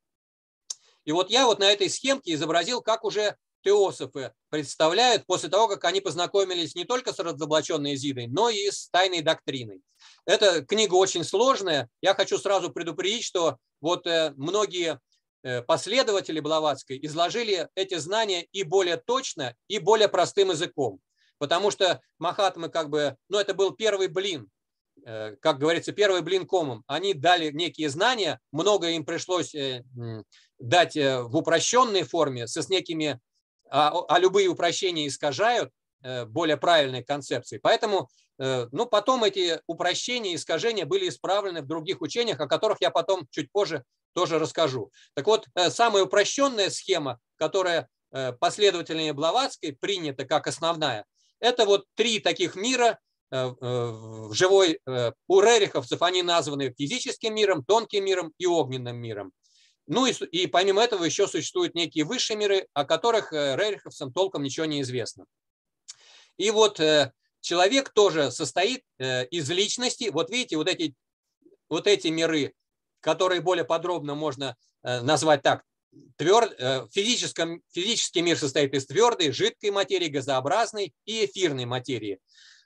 И вот я вот на этой схемке изобразил, как уже теософы представляют после того, как они познакомились не только с разоблаченной Изидой, но и с тайной доктриной. Эта книга очень сложная. Я хочу сразу предупредить, что вот э, многие Э, последователи Блаватской изложили эти знания и более точно, и более простым языком. Потому что Махатмы как бы, ну это был первый блин, э, как говорится, первый блин комом. Они дали некие знания, много им пришлось э, дать в упрощенной форме, с некими, а, а любые упрощения искажают более правильной концепции. Поэтому ну, потом эти упрощения, искажения были исправлены в других учениях, о которых я потом чуть позже тоже расскажу. Так вот, э, самая упрощенная схема, которая э, последовательнее Блаватской принята как основная, это вот три таких мира э, в живой у рериховцев они названы физическим миром, тонким миром и огненным миром. Ну и, и помимо этого еще существуют некие высшие миры, о которых рериховцам толком ничего не известно. И вот человек тоже состоит из личности. Вот видите, вот эти, вот эти миры, которые более подробно можно э, назвать так. Тверд, э, физическом, физический мир состоит из твердой, жидкой материи, газообразной и эфирной материи.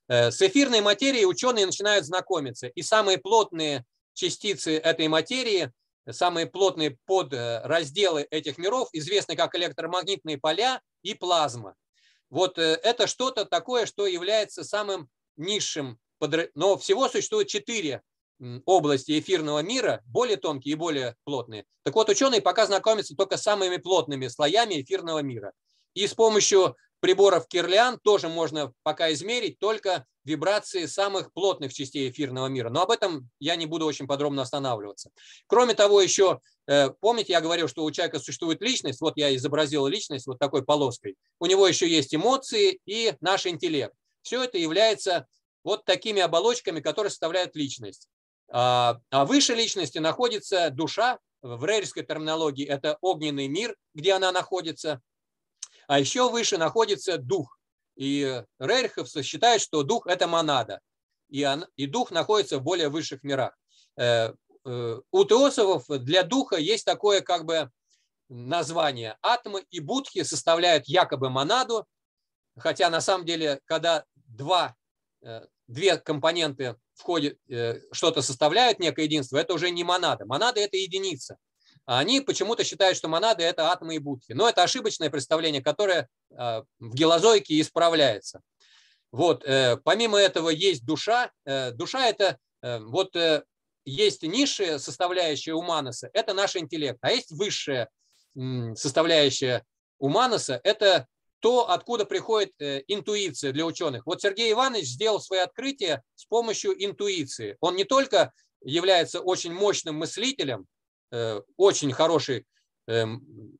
Э, с эфирной материей ученые начинают знакомиться, и самые плотные частицы этой материи, самые плотные подразделы этих миров известны как электромагнитные поля и плазма. Вот это что-то такое, что является самым низшим, но всего существует четыре области эфирного мира, более тонкие и более плотные. Так вот, ученые пока знакомятся только с самыми плотными слоями эфирного мира. И с помощью приборов Кирлиан тоже можно пока измерить только вибрации самых плотных частей эфирного мира. Но об этом я не буду очень подробно останавливаться. Кроме того, еще, э, помните, я говорил, что у человека существует личность, вот я изобразил личность вот такой полоской. У него еще есть эмоции и наш интеллект. Все это является вот такими оболочками, которые составляют личность. А, а выше личности находится душа, в рейерской терминологии это огненный мир, где она находится, а еще выше находится дух. И Рейрховцы считают, что дух – это монада, и, он, и дух находится в более высших мирах. Э, э, у теософов для духа есть такое как бы название. Атомы и будхи составляют якобы монаду, хотя на самом деле, когда два, э, две компоненты входят, что-то составляют некое единство, это уже не монада. Монада – это единица. А они почему-то считают, что монады – это атомы и будки. Но это ошибочное представление, которое а, в гелозойке исправляется. Вот, э, помимо этого есть душа. Э, душа – это э, вот есть низшая составляющая у Маноса – это наш интеллект, а есть высшая составляющая у Маноса – это то, откуда приходит интуиция для ученых. Вот Сергей Иванович сделал свои открытия с помощью интуиции. Он не только является очень мощным мыслителем, Э, очень хороший э,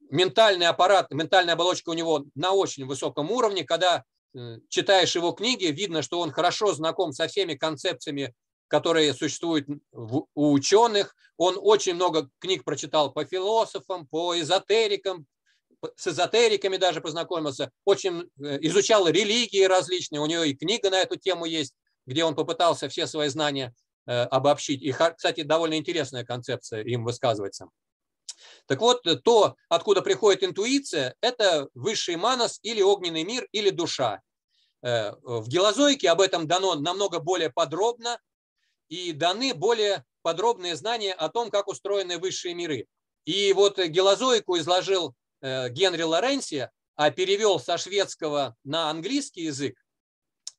ментальный аппарат, ментальная оболочка у него на очень высоком уровне. Когда э, читаешь его книги, видно, что он хорошо знаком со всеми концепциями, которые существуют у ученых. Он очень много книг прочитал по философам, по эзотерикам, с эзотериками даже познакомился, очень изучал религии различные, у него и книга на эту тему есть, где он попытался все свои знания Э, обобщить. И, кстати, довольно интересная концепция им высказывается. Так вот, то, откуда приходит интуиция, это высший манас или огненный мир, или душа. Э, в гелозойке об этом дано намного более подробно и даны более подробные знания о том, как устроены высшие миры. И вот гелозойку изложил э, Генри Лоренси, а перевел со шведского на английский язык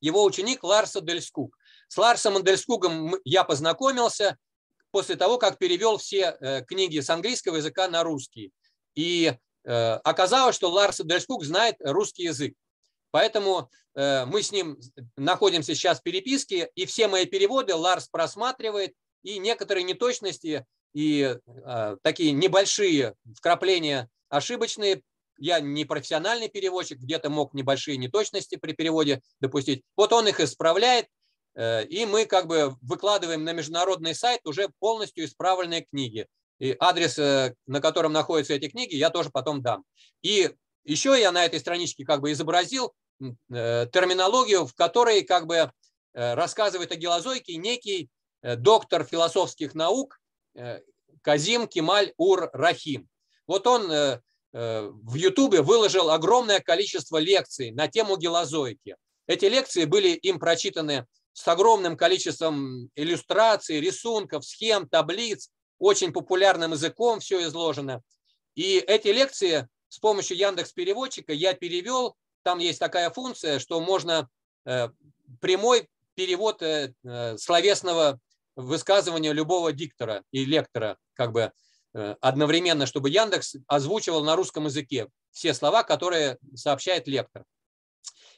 его ученик Ларса Дельскук. С Ларсом Мандельскугом я познакомился после того, как перевел все э, книги с английского языка на русский. И э, оказалось, что Ларс Дельскук знает русский язык. Поэтому э, мы с ним находимся сейчас в переписке, и все мои переводы Ларс просматривает, и некоторые неточности и такие небольшие вкрапления ошибочные я не профессиональный переводчик, где-то мог небольшие неточности при переводе допустить. Вот он их исправляет, Э, и мы как бы выкладываем на международный сайт уже полностью исправленные книги. И адрес, э, на котором находятся эти книги, я тоже потом дам. И еще я на этой страничке как бы изобразил э, терминологию, в которой как бы рассказывает о гелозойке некий доктор философских наук Казим Кемаль Ур Рахим. Вот он в Ютубе выложил огромное количество лекций на тему гелозойки. Эти лекции были им прочитаны с огромным количеством иллюстраций, рисунков, схем, таблиц, очень популярным языком все изложено. И эти лекции с помощью Яндекс переводчика я перевел. Там есть такая функция, что можно э, прямой перевод э, э, словесного высказывания любого диктора и лектора как бы одновременно, чтобы Яндекс озвучивал на русском языке все слова, которые сообщает лектор.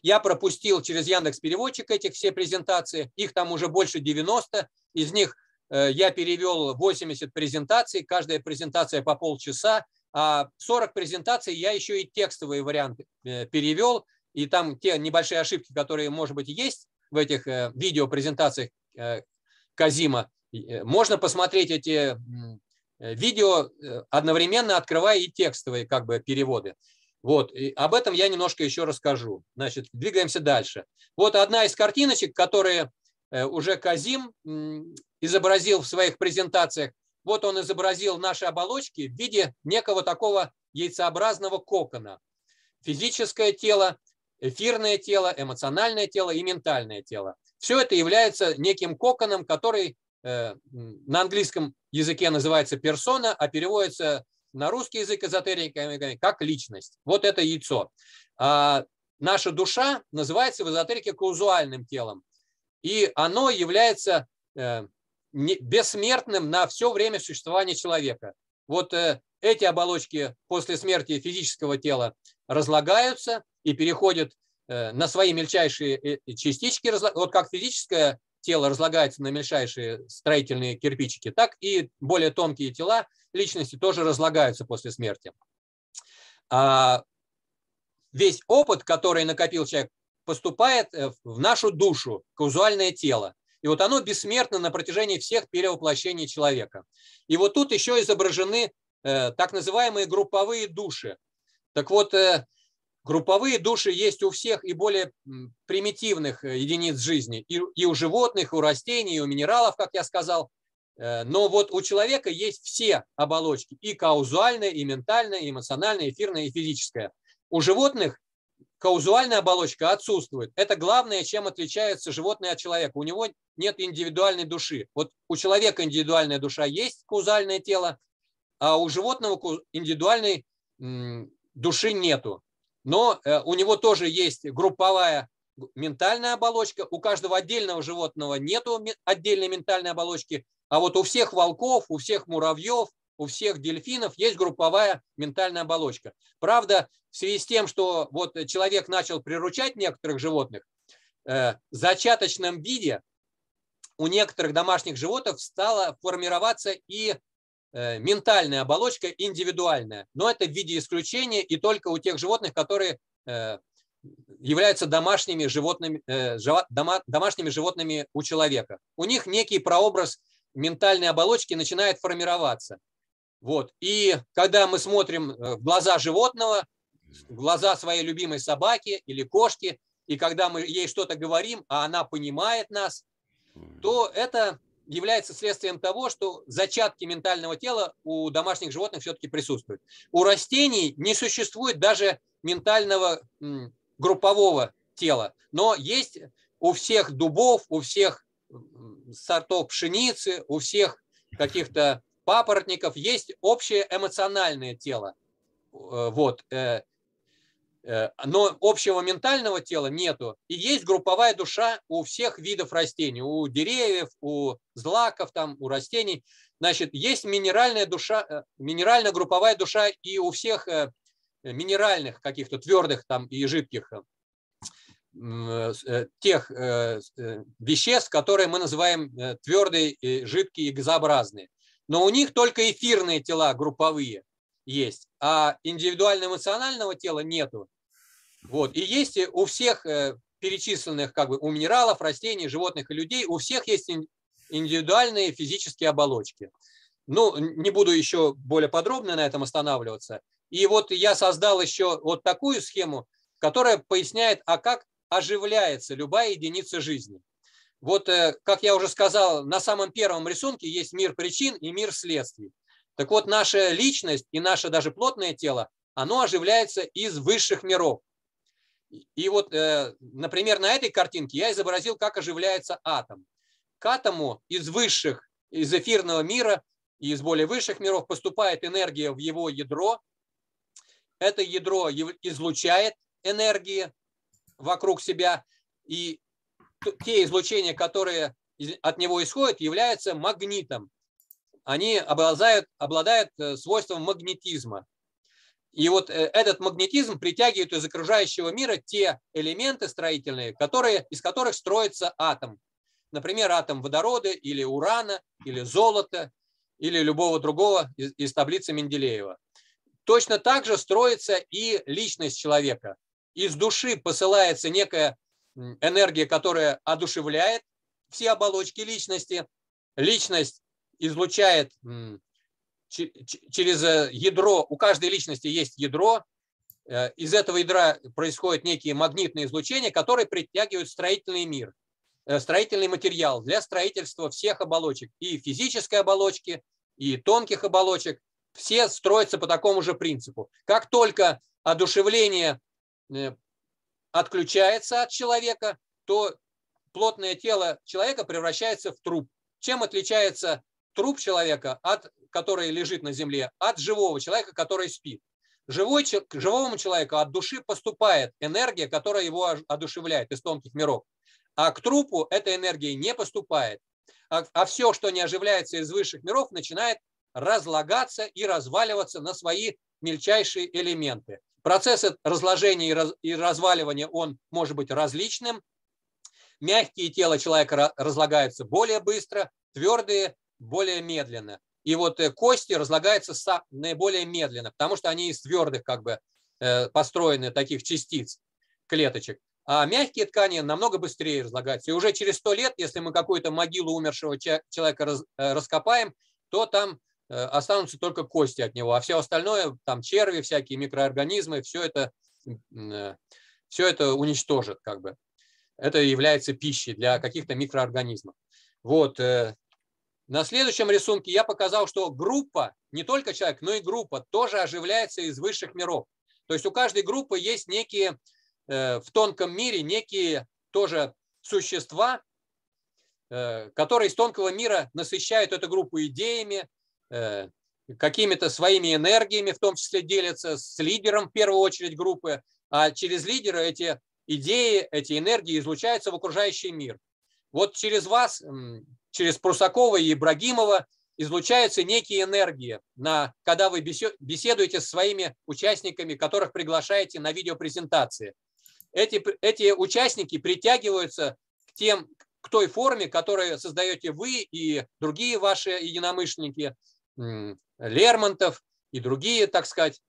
Я пропустил через Яндекс переводчик этих все презентации. Их там уже больше 90. Из них э, я перевел 80 презентаций. Каждая презентация по полчаса. А 40 презентаций я еще и текстовые варианты э, перевел. И там те небольшие ошибки, которые, может быть, есть в этих э, видеопрезентациях Казима, можно посмотреть эти видео одновременно, открывая и текстовые как бы переводы. Вот, и об этом я немножко еще расскажу. Значит, двигаемся дальше. Вот одна из картиночек, которые э, уже Казим изобразил в своих презентациях. Вот он изобразил наши оболочки в виде некого такого яйцеобразного кокона. Физическое тело, эфирное тело, эмоциональное тело и ментальное тело. Все это является неким коконом, который э, на английском языке называется персона, а переводится на русский язык эзотериками как личность. Вот это яйцо. А наша душа называется в эзотерике каузуальным телом. И оно является э, бессмертным на все время существования человека. Вот э, эти оболочки после смерти физического тела разлагаются и переходят э, на свои мельчайшие частички. Вот как физическое тело разлагается на мельчайшие строительные кирпичики, так и более тонкие тела личности тоже разлагаются после смерти. А весь опыт, который накопил человек поступает в нашу душу, каузуальное тело. И вот оно бессмертно на протяжении всех перевоплощений человека. И вот тут еще изображены так называемые групповые души. Так вот, Групповые души есть у всех и более примитивных э, единиц жизни, и, и у животных, и у растений, и у минералов, как я сказал. Э, но вот у человека есть все оболочки, и каузуальная, и ментальная, и эмоциональная, эфирная, и физическая. У животных каузуальная оболочка отсутствует. Это главное, чем отличается животное от человека. У него нет индивидуальной души. Вот у человека индивидуальная душа есть, каузальное тело, а у животного индивидуальной души нету но э, у него тоже есть групповая ментальная оболочка. У каждого отдельного животного нет отдельной ментальной оболочки, а вот у всех волков, у всех муравьев, у всех дельфинов есть групповая ментальная оболочка. Правда, в связи с тем, что вот человек начал приручать некоторых животных, э, в зачаточном виде у некоторых домашних животных стала формироваться и ментальная оболочка индивидуальная, но это в виде исключения и только у тех животных, которые э, являются домашними животными, э, домашними животными у человека. У них некий прообраз ментальной оболочки начинает формироваться. Вот. И когда мы смотрим в глаза животного, в глаза своей любимой собаки или кошки, и когда мы ей что-то говорим, а она понимает нас, то это является следствием того, что зачатки ментального тела у домашних животных все-таки присутствуют. У растений не существует даже ментального группового тела, но есть у всех дубов, у всех сортов пшеницы, у всех каких-то папоротников есть общее эмоциональное тело. Э, вот. Э, но общего ментального тела нету. И есть групповая душа у всех видов растений, у деревьев, у злаков, там, у растений. Значит, есть минеральная душа, э, минерально-групповая душа и у всех э, минеральных каких-то твердых там и жидких тех веществ, которые мы называем твердые, жидкие и газообразные. Но у них только эфирные тела групповые есть, а индивидуально-эмоционального тела нету. Вот. И есть у всех э, перечисленных, как бы у минералов, растений, животных и людей, у всех есть индивидуальные физические оболочки. Ну, не буду еще более подробно на этом останавливаться. И вот я создал еще вот такую схему, которая поясняет, а как оживляется любая единица жизни. Вот, э, как я уже сказал, на самом первом рисунке есть мир причин и мир следствий. Так вот, наша личность и наше даже плотное тело, оно оживляется из высших миров. И вот, э, например, на этой картинке я изобразил, как оживляется атом. К атому из высших, из эфирного мира и из более высших миров поступает энергия в его ядро. Это ядро излучает энергии вокруг себя. И те излучения, которые от него исходят, являются магнитом они обладают, обладают э, свойством магнетизма. И вот э, этот магнетизм притягивает из окружающего мира те элементы строительные, которые, из которых строится атом. Например, атом водорода или урана, или золота, или любого другого из, из таблицы Менделеева. Точно так же строится и личность человека. Из души посылается некая энергия, которая одушевляет все оболочки личности. Личность излучает через э, ядро, у каждой личности есть ядро, э, из этого ядра происходят некие магнитные излучения, которые притягивают строительный мир, э, строительный материал для строительства всех оболочек, и физической оболочки, и тонких оболочек. Все строятся по такому же принципу. Как только одушевление отключается от человека, то плотное тело человека превращается в труп. Чем отличается труп человека, от, который лежит на земле, от живого человека, который спит. Живой, живому человеку от души поступает энергия, которая его одушевляет из тонких миров. А к трупу эта энергия не поступает. А, а все, что не оживляется из высших миров, начинает разлагаться и разваливаться на свои мельчайшие элементы. Процесс разложения и, раз, и разваливания, он может быть различным. Мягкие тела человека разлагаются более быстро, твердые более медленно. И вот э, кости разлагаются наиболее медленно, потому что они из твердых как бы э, построены таких частиц, клеточек. А мягкие ткани намного быстрее разлагаются. И уже через сто лет, если мы какую-то могилу умершего человека э, раскопаем, то там останутся только кости от него, а все остальное, там черви, всякие микроорганизмы, все это, все это уничтожит как бы. Это является пищей для каких-то микроорганизмов. Вот. На следующем рисунке я показал, что группа, не только человек, но и группа тоже оживляется из высших миров. То есть у каждой группы есть некие э, в тонком мире, некие тоже существа, э, которые из тонкого мира насыщают эту группу идеями, э, какими-то своими энергиями, в том числе делятся с лидером в первую очередь группы, а через лидера эти идеи, эти энергии излучаются в окружающий мир. Вот через вас через Прусакова и Ибрагимова излучаются некие энергии, на, когда вы беседуете с своими участниками, которых приглашаете на видеопрезентации. Эти, эти участники притягиваются к, тем, к той форме, которую создаете вы и другие ваши единомышленники, Лермонтов и другие, так сказать.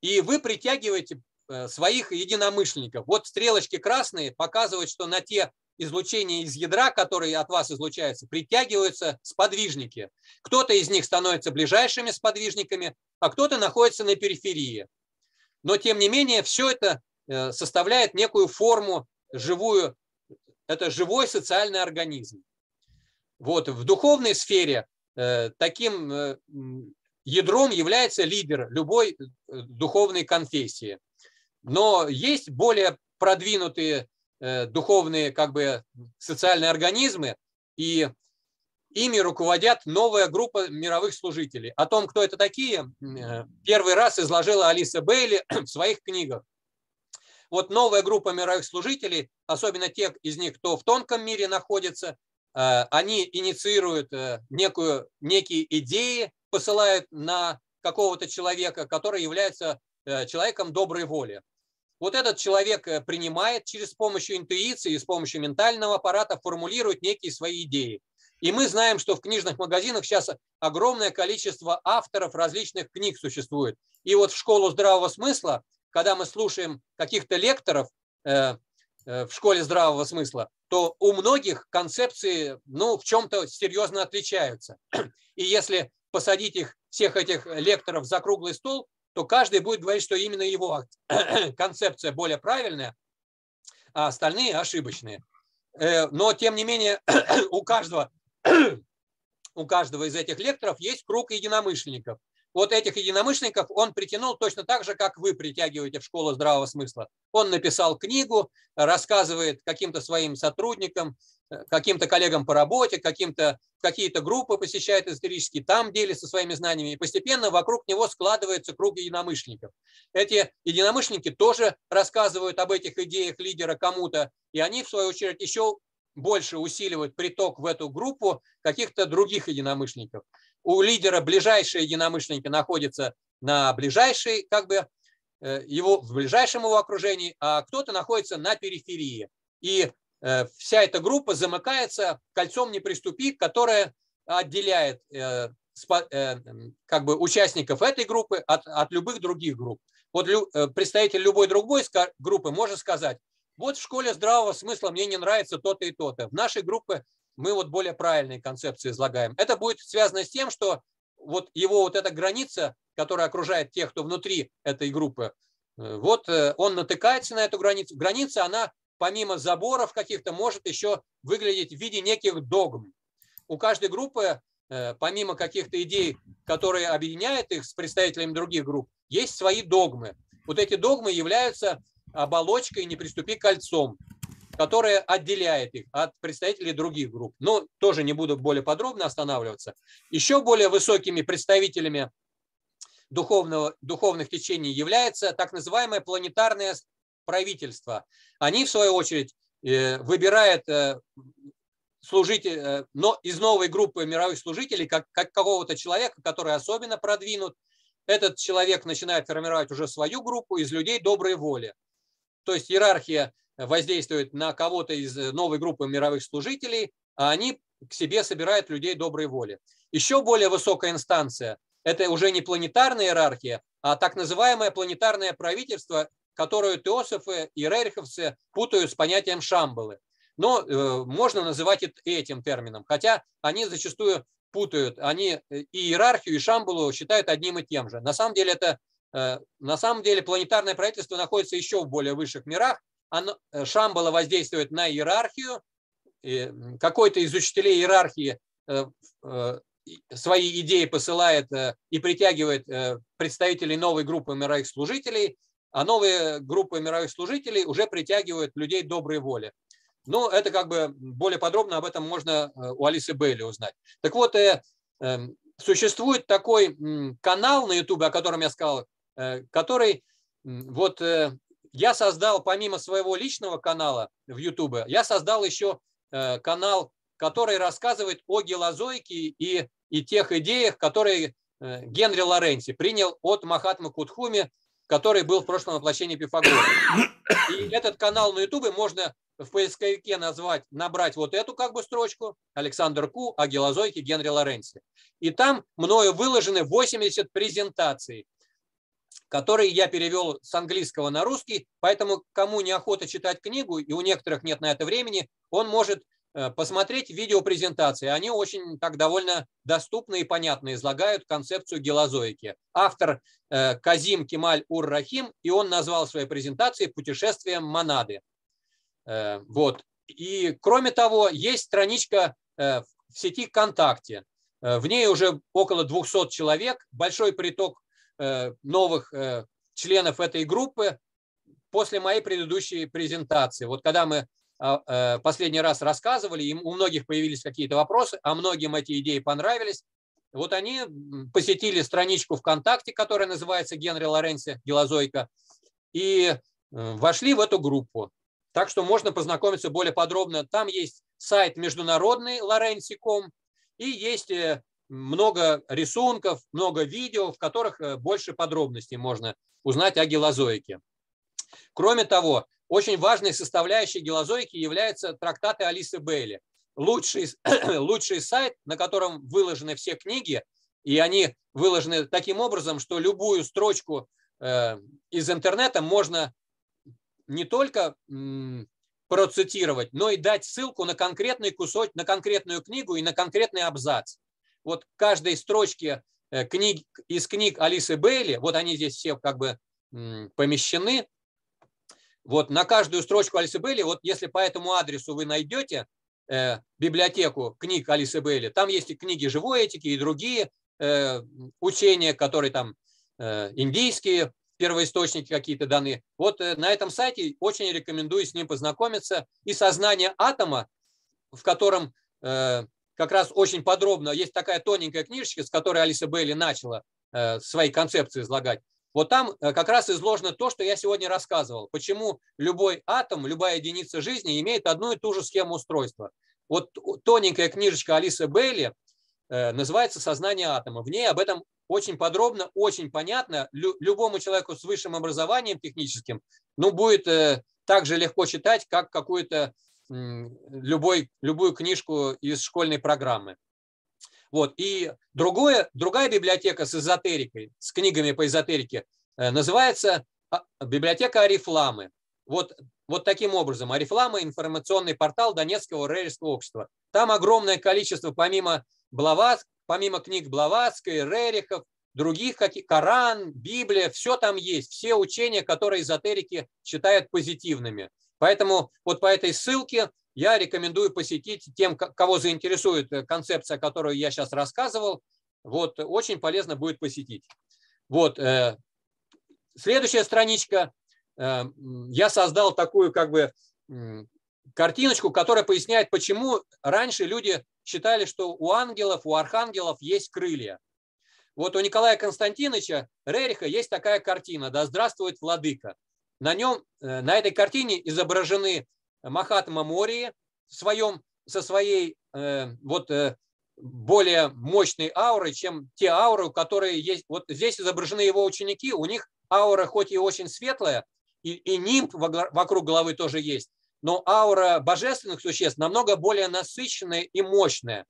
И вы притягиваете э, своих единомышленников. Вот стрелочки красные показывают, что на те излучения из ядра, которые от вас излучаются, притягиваются сподвижники. Кто-то из них становится ближайшими сподвижниками, а кто-то находится на периферии. Но, тем не менее, все это э, составляет некую форму живую. Это живой социальный организм. Вот, в духовной сфере э, таким э, ядром является лидер любой духовной конфессии. Но есть более продвинутые духовные как бы социальные организмы, и ими руководят новая группа мировых служителей. О том, кто это такие, э, первый раз изложила Алиса Бейли (clears throat) в своих книгах. Вот новая группа мировых служителей, особенно те из них, кто в тонком мире находится, э, они инициируют некую, некие идеи, посылают на какого-то человека, который является человеком доброй воли. Вот этот человек э, принимает через с помощью интуиции и с помощью ментального аппарата формулирует некие свои идеи. И мы знаем, что в книжных магазинах сейчас огромное количество авторов различных книг существует. И вот в школу здравого смысла, когда мы слушаем каких-то лекторов э, э, в школе здравого смысла, то у многих концепции ну, в чем-то серьезно отличаются. И если посадить их, всех этих лекторов за круглый стол, то каждый будет говорить, что именно его (clears throat) концепция более правильная, а остальные ошибочные. Э, но, тем не менее, (clears throat) у каждого, (clears throat) у каждого из этих лекторов есть круг единомышленников вот этих единомышленников он притянул точно так же, как вы притягиваете в школу здравого смысла. Он написал книгу, рассказывает каким-то своим сотрудникам, каким-то коллегам по работе, каким-то какие-то группы посещает исторически, там делится своими знаниями, и постепенно вокруг него складывается круг единомышленников. Эти единомышленники тоже рассказывают об этих идеях лидера кому-то, и они, в свою очередь, еще больше усиливают приток в эту группу каких-то других единомышленников у лидера ближайшие единомышленники находятся на ближайшей, как бы, э, его, в ближайшем его окружении, а кто-то находится на периферии. И э, вся эта группа замыкается кольцом «Не приступи», которое отделяет э, как бы участников этой группы от, от любых других групп. Вот представитель любой другой группы может сказать, вот в школе здравого смысла мне не нравится то-то и то-то. В нашей группе мы вот более правильные концепции излагаем. Это будет связано с тем, что вот его вот эта граница, которая окружает тех, кто внутри этой группы, э, вот э, он натыкается на эту границу. Граница, она помимо заборов каких-то может еще выглядеть в виде неких догм. У каждой группы, э, помимо каких-то идей, которые объединяют их с представителями других групп, есть свои догмы. Вот эти догмы являются оболочкой «Не приступи кольцом» которая отделяет их от представителей других групп. Но тоже не буду более подробно останавливаться. Еще более высокими представителями духовного, духовных течений является так называемое планетарное правительство. Они, в свою очередь, э, выбирают э, служитель, э, но из новой группы мировых служителей, как, как какого-то человека, который особенно продвинут. Этот человек начинает формировать уже свою группу из людей доброй воли. То есть иерархия воздействует на кого-то из новой группы мировых служителей, а они к себе собирают людей доброй воли. Еще более высокая инстанция – это уже не планетарная иерархия, а так называемое планетарное правительство, которую теософы и рериховцы путают с понятием шамбалы. Но э, можно называть это этим термином, хотя они зачастую путают, они и иерархию, и шамбалу считают одним и тем же. На самом деле это э, на самом деле планетарное правительство находится еще в более высших мирах. Оно, э, шамбала воздействует на иерархию. Какой-то из учителей иерархии э, э, свои идеи посылает э, и притягивает э, представителей новой группы мировых служителей, а новые группы мировых служителей уже притягивают людей доброй воли. Ну, это как бы более подробно об этом можно э, у Алисы Бейли узнать. Так вот, эм, существует такой канал на YouTube, о котором я сказал, который вот я создал помимо своего личного канала в YouTube, я создал еще канал, который рассказывает о гелозойке и и тех идеях, которые э, Генри Лоренци принял от Махатмы Кутхуми, который был в прошлом воплощении Пифагора. И этот канал на Ютубе можно в поисковике назвать, набрать вот эту как бы строчку Александр Ку о Генри Лоренци. И там мною выложены 80 презентаций, которые я перевел с английского на русский, поэтому кому неохота читать книгу, и у некоторых нет на это времени, он может посмотреть видеопрезентации. Они очень так довольно доступно и понятно излагают концепцию гелозоики. Автор э, Казим Кемаль Ур-Рахим, и он назвал свои презентации «Путешествием монады». Э, вот. И кроме того, есть страничка в сети ВКонтакте. В ней уже около 200 человек, большой приток новых членов этой группы после моей предыдущей презентации. Вот когда мы э, последний раз рассказывали, им у многих появились какие-то вопросы, а многим эти идеи понравились. Вот они посетили страничку ВКонтакте, которая называется Генри Лоренци Гелозойка, и э, вошли в эту группу. Так что можно познакомиться более подробно. Там есть сайт международный Лоренци.ком, и есть э, много рисунков, много видео, в которых больше подробностей можно узнать о гелозоике. Кроме того, очень важной составляющей гелозойки являются трактаты Алисы Бейли. Лучший, (clears throat) лучший сайт, на котором выложены все книги, и они выложены таким образом, что любую строчку э, из интернета можно не только процитировать, но и дать ссылку на конкретный кусок, на конкретную книгу и на конкретный абзац. Вот каждой строчке э, книг, из книг Алисы Бейли, вот они здесь все как бы помещены, вот на каждую строчку Алисы Бейли, вот если по этому адресу вы найдете э, библиотеку книг Алисы Бейли, там есть и книги живой этики, и другие э, учения, которые там э, индийские, первоисточники какие-то даны. Вот э, на этом сайте очень рекомендую с ним познакомиться. И сознание атома, в котором э, как раз очень подробно, есть такая тоненькая книжечка, с которой Алиса Бейли начала э, свои концепции излагать. Вот там э, как раз изложено то, что я сегодня рассказывал. Почему любой атом, любая единица жизни имеет одну и ту же схему устройства. Вот тоненькая книжечка Алисы Бейли э, называется «Сознание атома». В ней об этом очень подробно, очень понятно. Любому человеку с высшим образованием техническим ну, будет э, так же легко читать, как какую-то любой, любую книжку из школьной программы. Вот. И другое, другая библиотека с эзотерикой, с книгами по эзотерике, э, называется а, библиотека Арифламы. Вот, вот таким образом. Арифлама – информационный портал Донецкого Рерихского общества. Там огромное количество, помимо, Блават, помимо книг Блаватской, Рерихов, других, как Коран, Библия, все там есть. Все учения, которые эзотерики считают позитивными. Поэтому вот по этой ссылке я рекомендую посетить тем, кого заинтересует э, концепция, которую я сейчас рассказывал. Вот, очень полезно будет посетить. Вот, э, следующая страничка. Э, я создал такую как бы картиночку, которая поясняет, почему раньше люди считали, что у ангелов, у архангелов есть крылья. Вот у Николая Константиновича Рериха есть такая картина «Да здравствует владыка». На нем, на этой картине изображены Махатма Мории своем, со своей э, вот э, более мощной аурой, чем те ауры, которые есть. Вот здесь изображены его ученики, у них аура хоть и очень светлая, и, и нимб вокруг головы тоже есть, но аура божественных существ намного более насыщенная и мощная.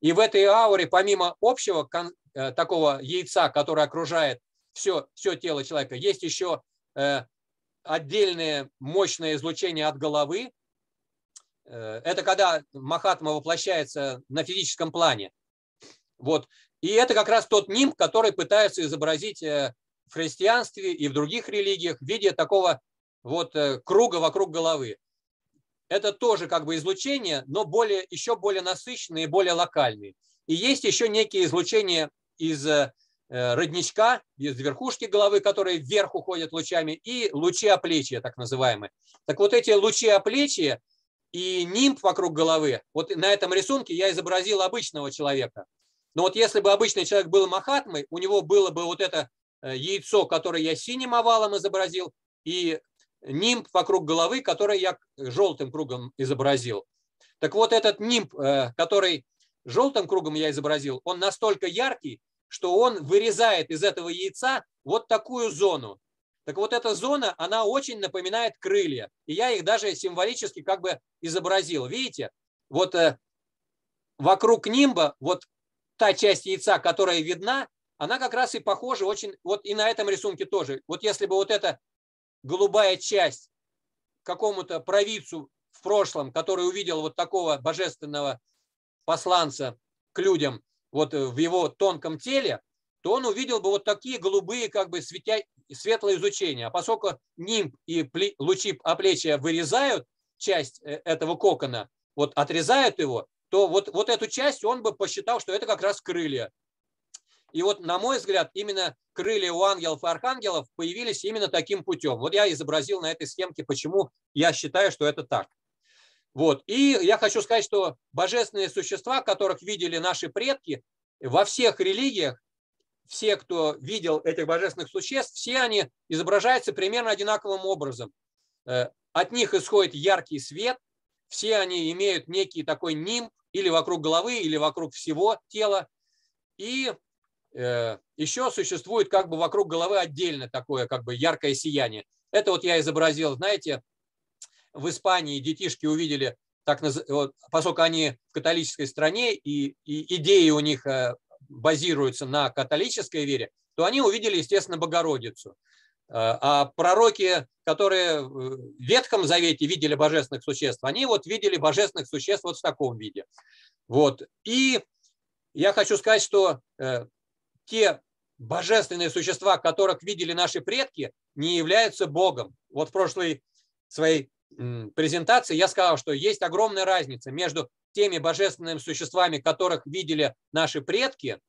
И в этой ауре, помимо общего э, такого яйца, которое окружает все, все тело человека, есть еще э, отдельное мощное излучение от головы. Э, это когда Махатма воплощается на физическом плане. Вот. И это как раз тот нимб, который пытаются изобразить э, в христианстве и в других религиях в виде такого вот э, круга вокруг головы. Это тоже как бы излучение, но более, еще более насыщенные более локальные. И есть еще некие излучения из родничка, из верхушки головы, которые вверх уходят лучами, и лучи оплечья, так называемые. Так вот эти лучи оплечья и нимб вокруг головы, вот на этом рисунке я изобразил обычного человека. Но вот если бы обычный человек был Махатмой, у него было бы вот это э, яйцо, которое я синим овалом изобразил, и нимб вокруг головы, который я желтым кругом изобразил. Так вот этот нимб, э, который желтым кругом я изобразил, он настолько яркий, что он вырезает из этого яйца вот такую зону. Так вот эта зона, она очень напоминает крылья. И я их даже символически как бы изобразил. Видите, вот э, вокруг нимба, вот та часть яйца, которая видна, она как раз и похожа очень, вот и на этом рисунке тоже. Вот если бы вот эта голубая часть какому-то провидцу в прошлом, который увидел вот такого божественного посланца к людям вот в его тонком теле, то он увидел бы вот такие голубые, как бы светя... светлое изучение. А поскольку нимб и лучи оплечья вырезают часть э, этого кокона, вот отрезают его, то вот, вот эту часть он бы посчитал, что это как раз крылья. И вот, на мой взгляд, именно крылья у ангелов и архангелов появились именно таким путем. Вот я изобразил на этой схемке, почему я считаю, что это так. Вот. И я хочу сказать, что божественные существа, которых видели наши предки, во всех религиях, все, кто видел этих божественных существ, все они изображаются примерно одинаковым образом. Э, от них исходит яркий свет, все они имеют некий такой нимб или вокруг головы, или вокруг всего тела. И э, еще существует как бы вокруг головы отдельно такое как бы яркое сияние. Это вот я изобразил, знаете, в Испании детишки увидели, так, вот, поскольку они в католической стране и, и идеи у них э, базируются на католической вере, то они увидели, естественно, Богородицу. Э, а пророки, которые в Ветхом Завете видели божественных существ, они вот видели божественных существ вот в таком виде. Вот. И я хочу сказать, что э, те божественные существа, которых видели наши предки, не являются Богом. Вот в прошлой своей презентации я сказал, что есть огромная разница между теми божественными существами, которых видели наши предки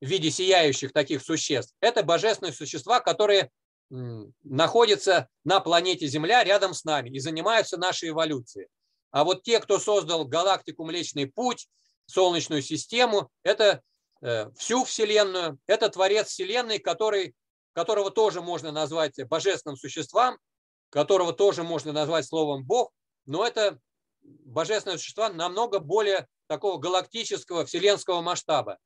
в виде сияющих таких существ. Это божественные существа, которые находятся на планете Земля рядом с нами и занимаются нашей эволюцией. А вот те, кто создал галактику Млечный Путь, Солнечную систему, это э, всю Вселенную, это Творец Вселенной, который, которого тоже можно назвать божественным существом, которого тоже можно назвать словом Бог, но это божественное существо намного более такого галактического, вселенского масштаба.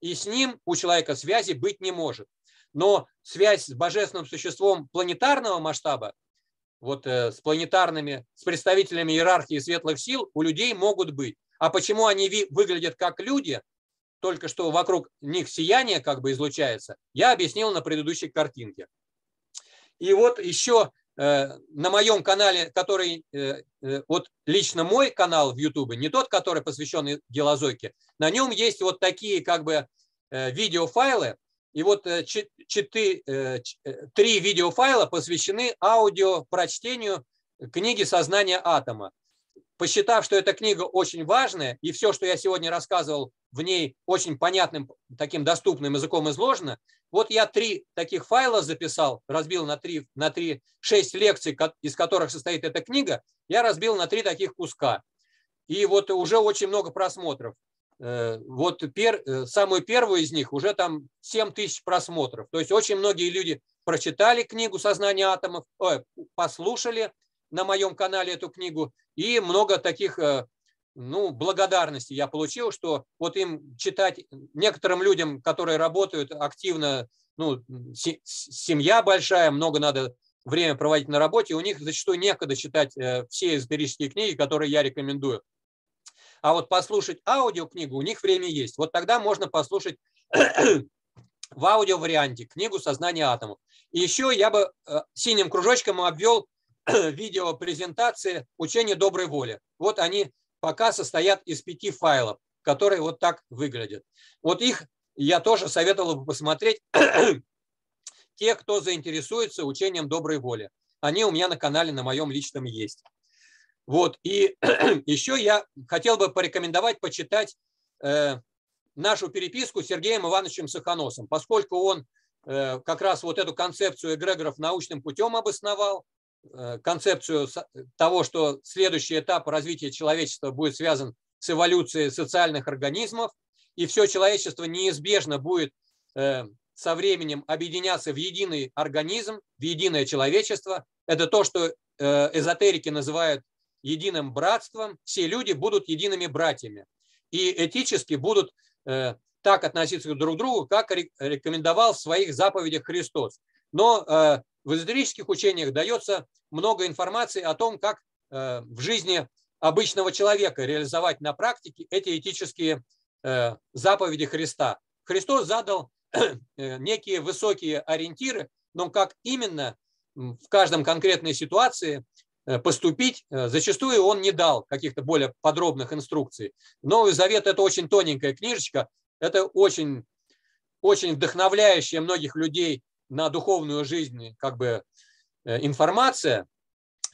И с ним у человека связи быть не может но связь с божественным существом планетарного масштаба, вот э, с планетарными, с представителями иерархии светлых сил у людей могут быть. А почему они выглядят как люди, только что вокруг них сияние как бы излучается, я объяснил на предыдущей картинке. И вот еще на моем канале, который, э, э, вот лично мой канал в Ютубе, не тот, который посвящен гелозойке, на нем есть вот такие как бы э, видеофайлы, и вот э, э, э, три видеофайла посвящены аудио прочтению книги «Сознание атома». Посчитав, что эта книга очень важная, и все, что я сегодня рассказывал в ней очень понятным, таким доступным языком изложено, вот я три таких файла записал, разбил на три, на три, шесть лекций, из которых состоит эта книга, я разбил на три таких куска. И вот уже очень много просмотров. Э, вот пер, э, самую первую из них уже там 7 тысяч просмотров. То есть очень многие люди прочитали книгу «Сознание атомов», ой, послушали на моем канале эту книгу, и много таких э, ну, благодарности я получил, что вот им читать, некоторым людям, которые работают активно, ну, семья большая, много надо время проводить на работе, у них зачастую некогда читать все эзотерические книги, которые я рекомендую. А вот послушать аудиокнигу у них время есть. Вот тогда можно послушать (clears throat) в аудио варианте книгу «Сознание атомов». И еще я бы э, синим кружочком обвел (clears throat) видеопрезентации учения доброй воли. Вот они пока состоят из пяти файлов, которые вот так выглядят. Вот их я тоже советовал бы посмотреть (clears throat) те, кто заинтересуется учением доброй воли. Они у меня на канале, на моем личном есть. Вот, и (clears throat) еще я хотел бы порекомендовать почитать э, нашу переписку с Сергеем Ивановичем Саханосом, поскольку он э, как раз вот эту концепцию эгрегоров научным путем обосновал, концепцию того, что следующий этап развития человечества будет связан с эволюцией социальных организмов, и все человечество неизбежно будет э, со временем объединяться в единый организм, в единое человечество. Это то, что э, эзотерики называют единым братством. Все люди будут едиными братьями и этически будут э, так относиться друг к другу, как рекомендовал в своих заповедях Христос. Но в эзотерических учениях дается много информации о том, как в жизни обычного человека реализовать на практике эти этические Э, заповеди Христа. Христос задал (clears throat) э, некие высокие ориентиры, но как именно в каждом конкретной ситуации э, поступить, зачастую он не дал каких-то более подробных инструкций. Новый Завет – это очень тоненькая книжечка, это очень, очень вдохновляющая многих людей на духовную жизнь как бы информация.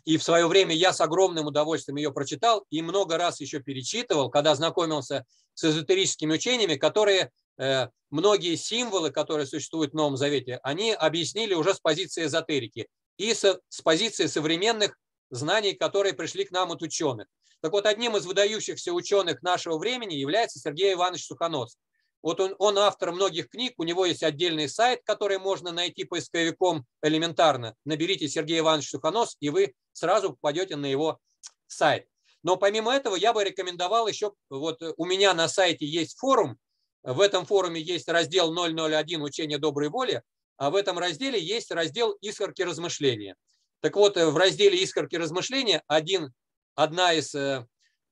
И в свое время я с огромным удовольствием ее прочитал и много раз еще перечитывал, когда знакомился с эзотерическими учениями, которые э, многие символы, которые существуют в Новом Завете, они объяснили уже с позиции эзотерики и с, позиции современных знаний, которые пришли к нам от ученых. Так вот, одним из выдающихся ученых нашего времени является Сергей Иванович Сухонос. Вот он, он автор многих книг, у него есть отдельный сайт, который можно найти поисковиком элементарно. Наберите Сергей Иванович Сухонос, и вы сразу попадете на его сайт. Но помимо этого я бы рекомендовал еще, вот у меня на сайте есть форум, в этом форуме есть раздел 001 «Учение доброй воли», а в этом разделе есть раздел «Искорки размышления». Так вот, в разделе «Искорки размышления» один, одна из э,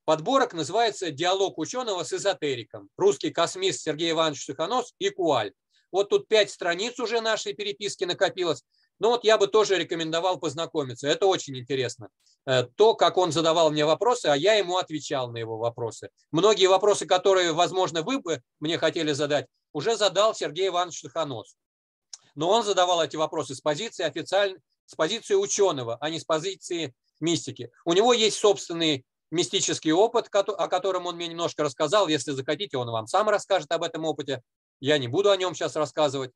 подборок называется «Диалог ученого с эзотериком». Русский космист Сергей Иванович Суханов и Куаль. Вот тут пять страниц уже нашей переписки накопилось. Но вот я бы тоже рекомендовал познакомиться. Это очень интересно. Э, то, как он задавал мне вопросы, а я ему отвечал на его вопросы. Многие вопросы, которые, возможно, вы бы мне хотели задать, уже задал Сергей Иванович Суханов. Но он задавал эти вопросы с позиции официальной, с позиции ученого, а не с позиции мистики. У него есть собственный мистический опыт, о котором он мне немножко рассказал. Если захотите, он вам сам расскажет об этом опыте. Я не буду о нем сейчас рассказывать.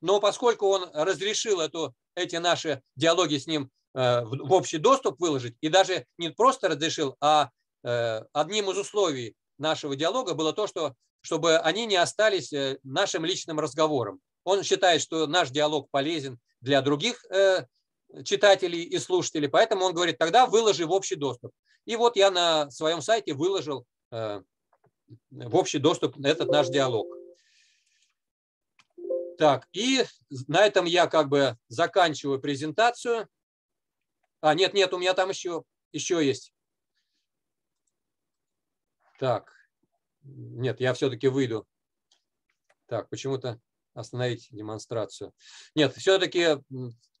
Но поскольку он разрешил эту, эти наши диалоги с ним э, в общий доступ выложить, и даже не просто разрешил, а э, одним из условий нашего диалога было то, что, чтобы они не остались э, нашим личным разговором. Он считает, что наш диалог полезен для других читателей и слушателей, поэтому он говорит, тогда выложи в общий доступ. И вот я на своем сайте выложил э, в общий доступ этот наш диалог. Так, и на этом я как бы заканчиваю презентацию. А, нет, нет, у меня там еще, еще есть. Так, нет, я все-таки выйду. Так, почему-то остановить демонстрацию. Нет, все-таки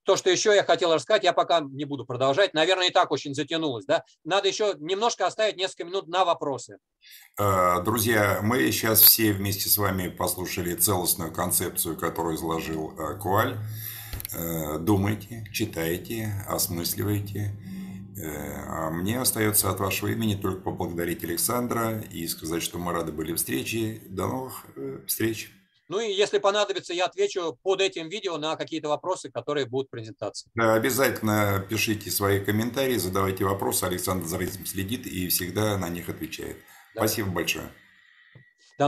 то, что еще я хотел рассказать, я пока не буду продолжать. Наверное, и так очень затянулось. Да? Надо еще немножко оставить несколько минут на вопросы. Э, друзья, мы сейчас все вместе с вами послушали целостную концепцию, которую изложил э, Куаль. Э, думайте, читайте, осмысливайте. А мне остается от вашего имени только поблагодарить Александра и сказать, что мы рады были встрече. До новых встреч! Ну и если понадобится, я отвечу под этим видео на какие-то вопросы, которые будут в презентации. Да, обязательно пишите свои комментарии, задавайте вопросы. Александр за этим следит и всегда на них отвечает. Да. Спасибо большое.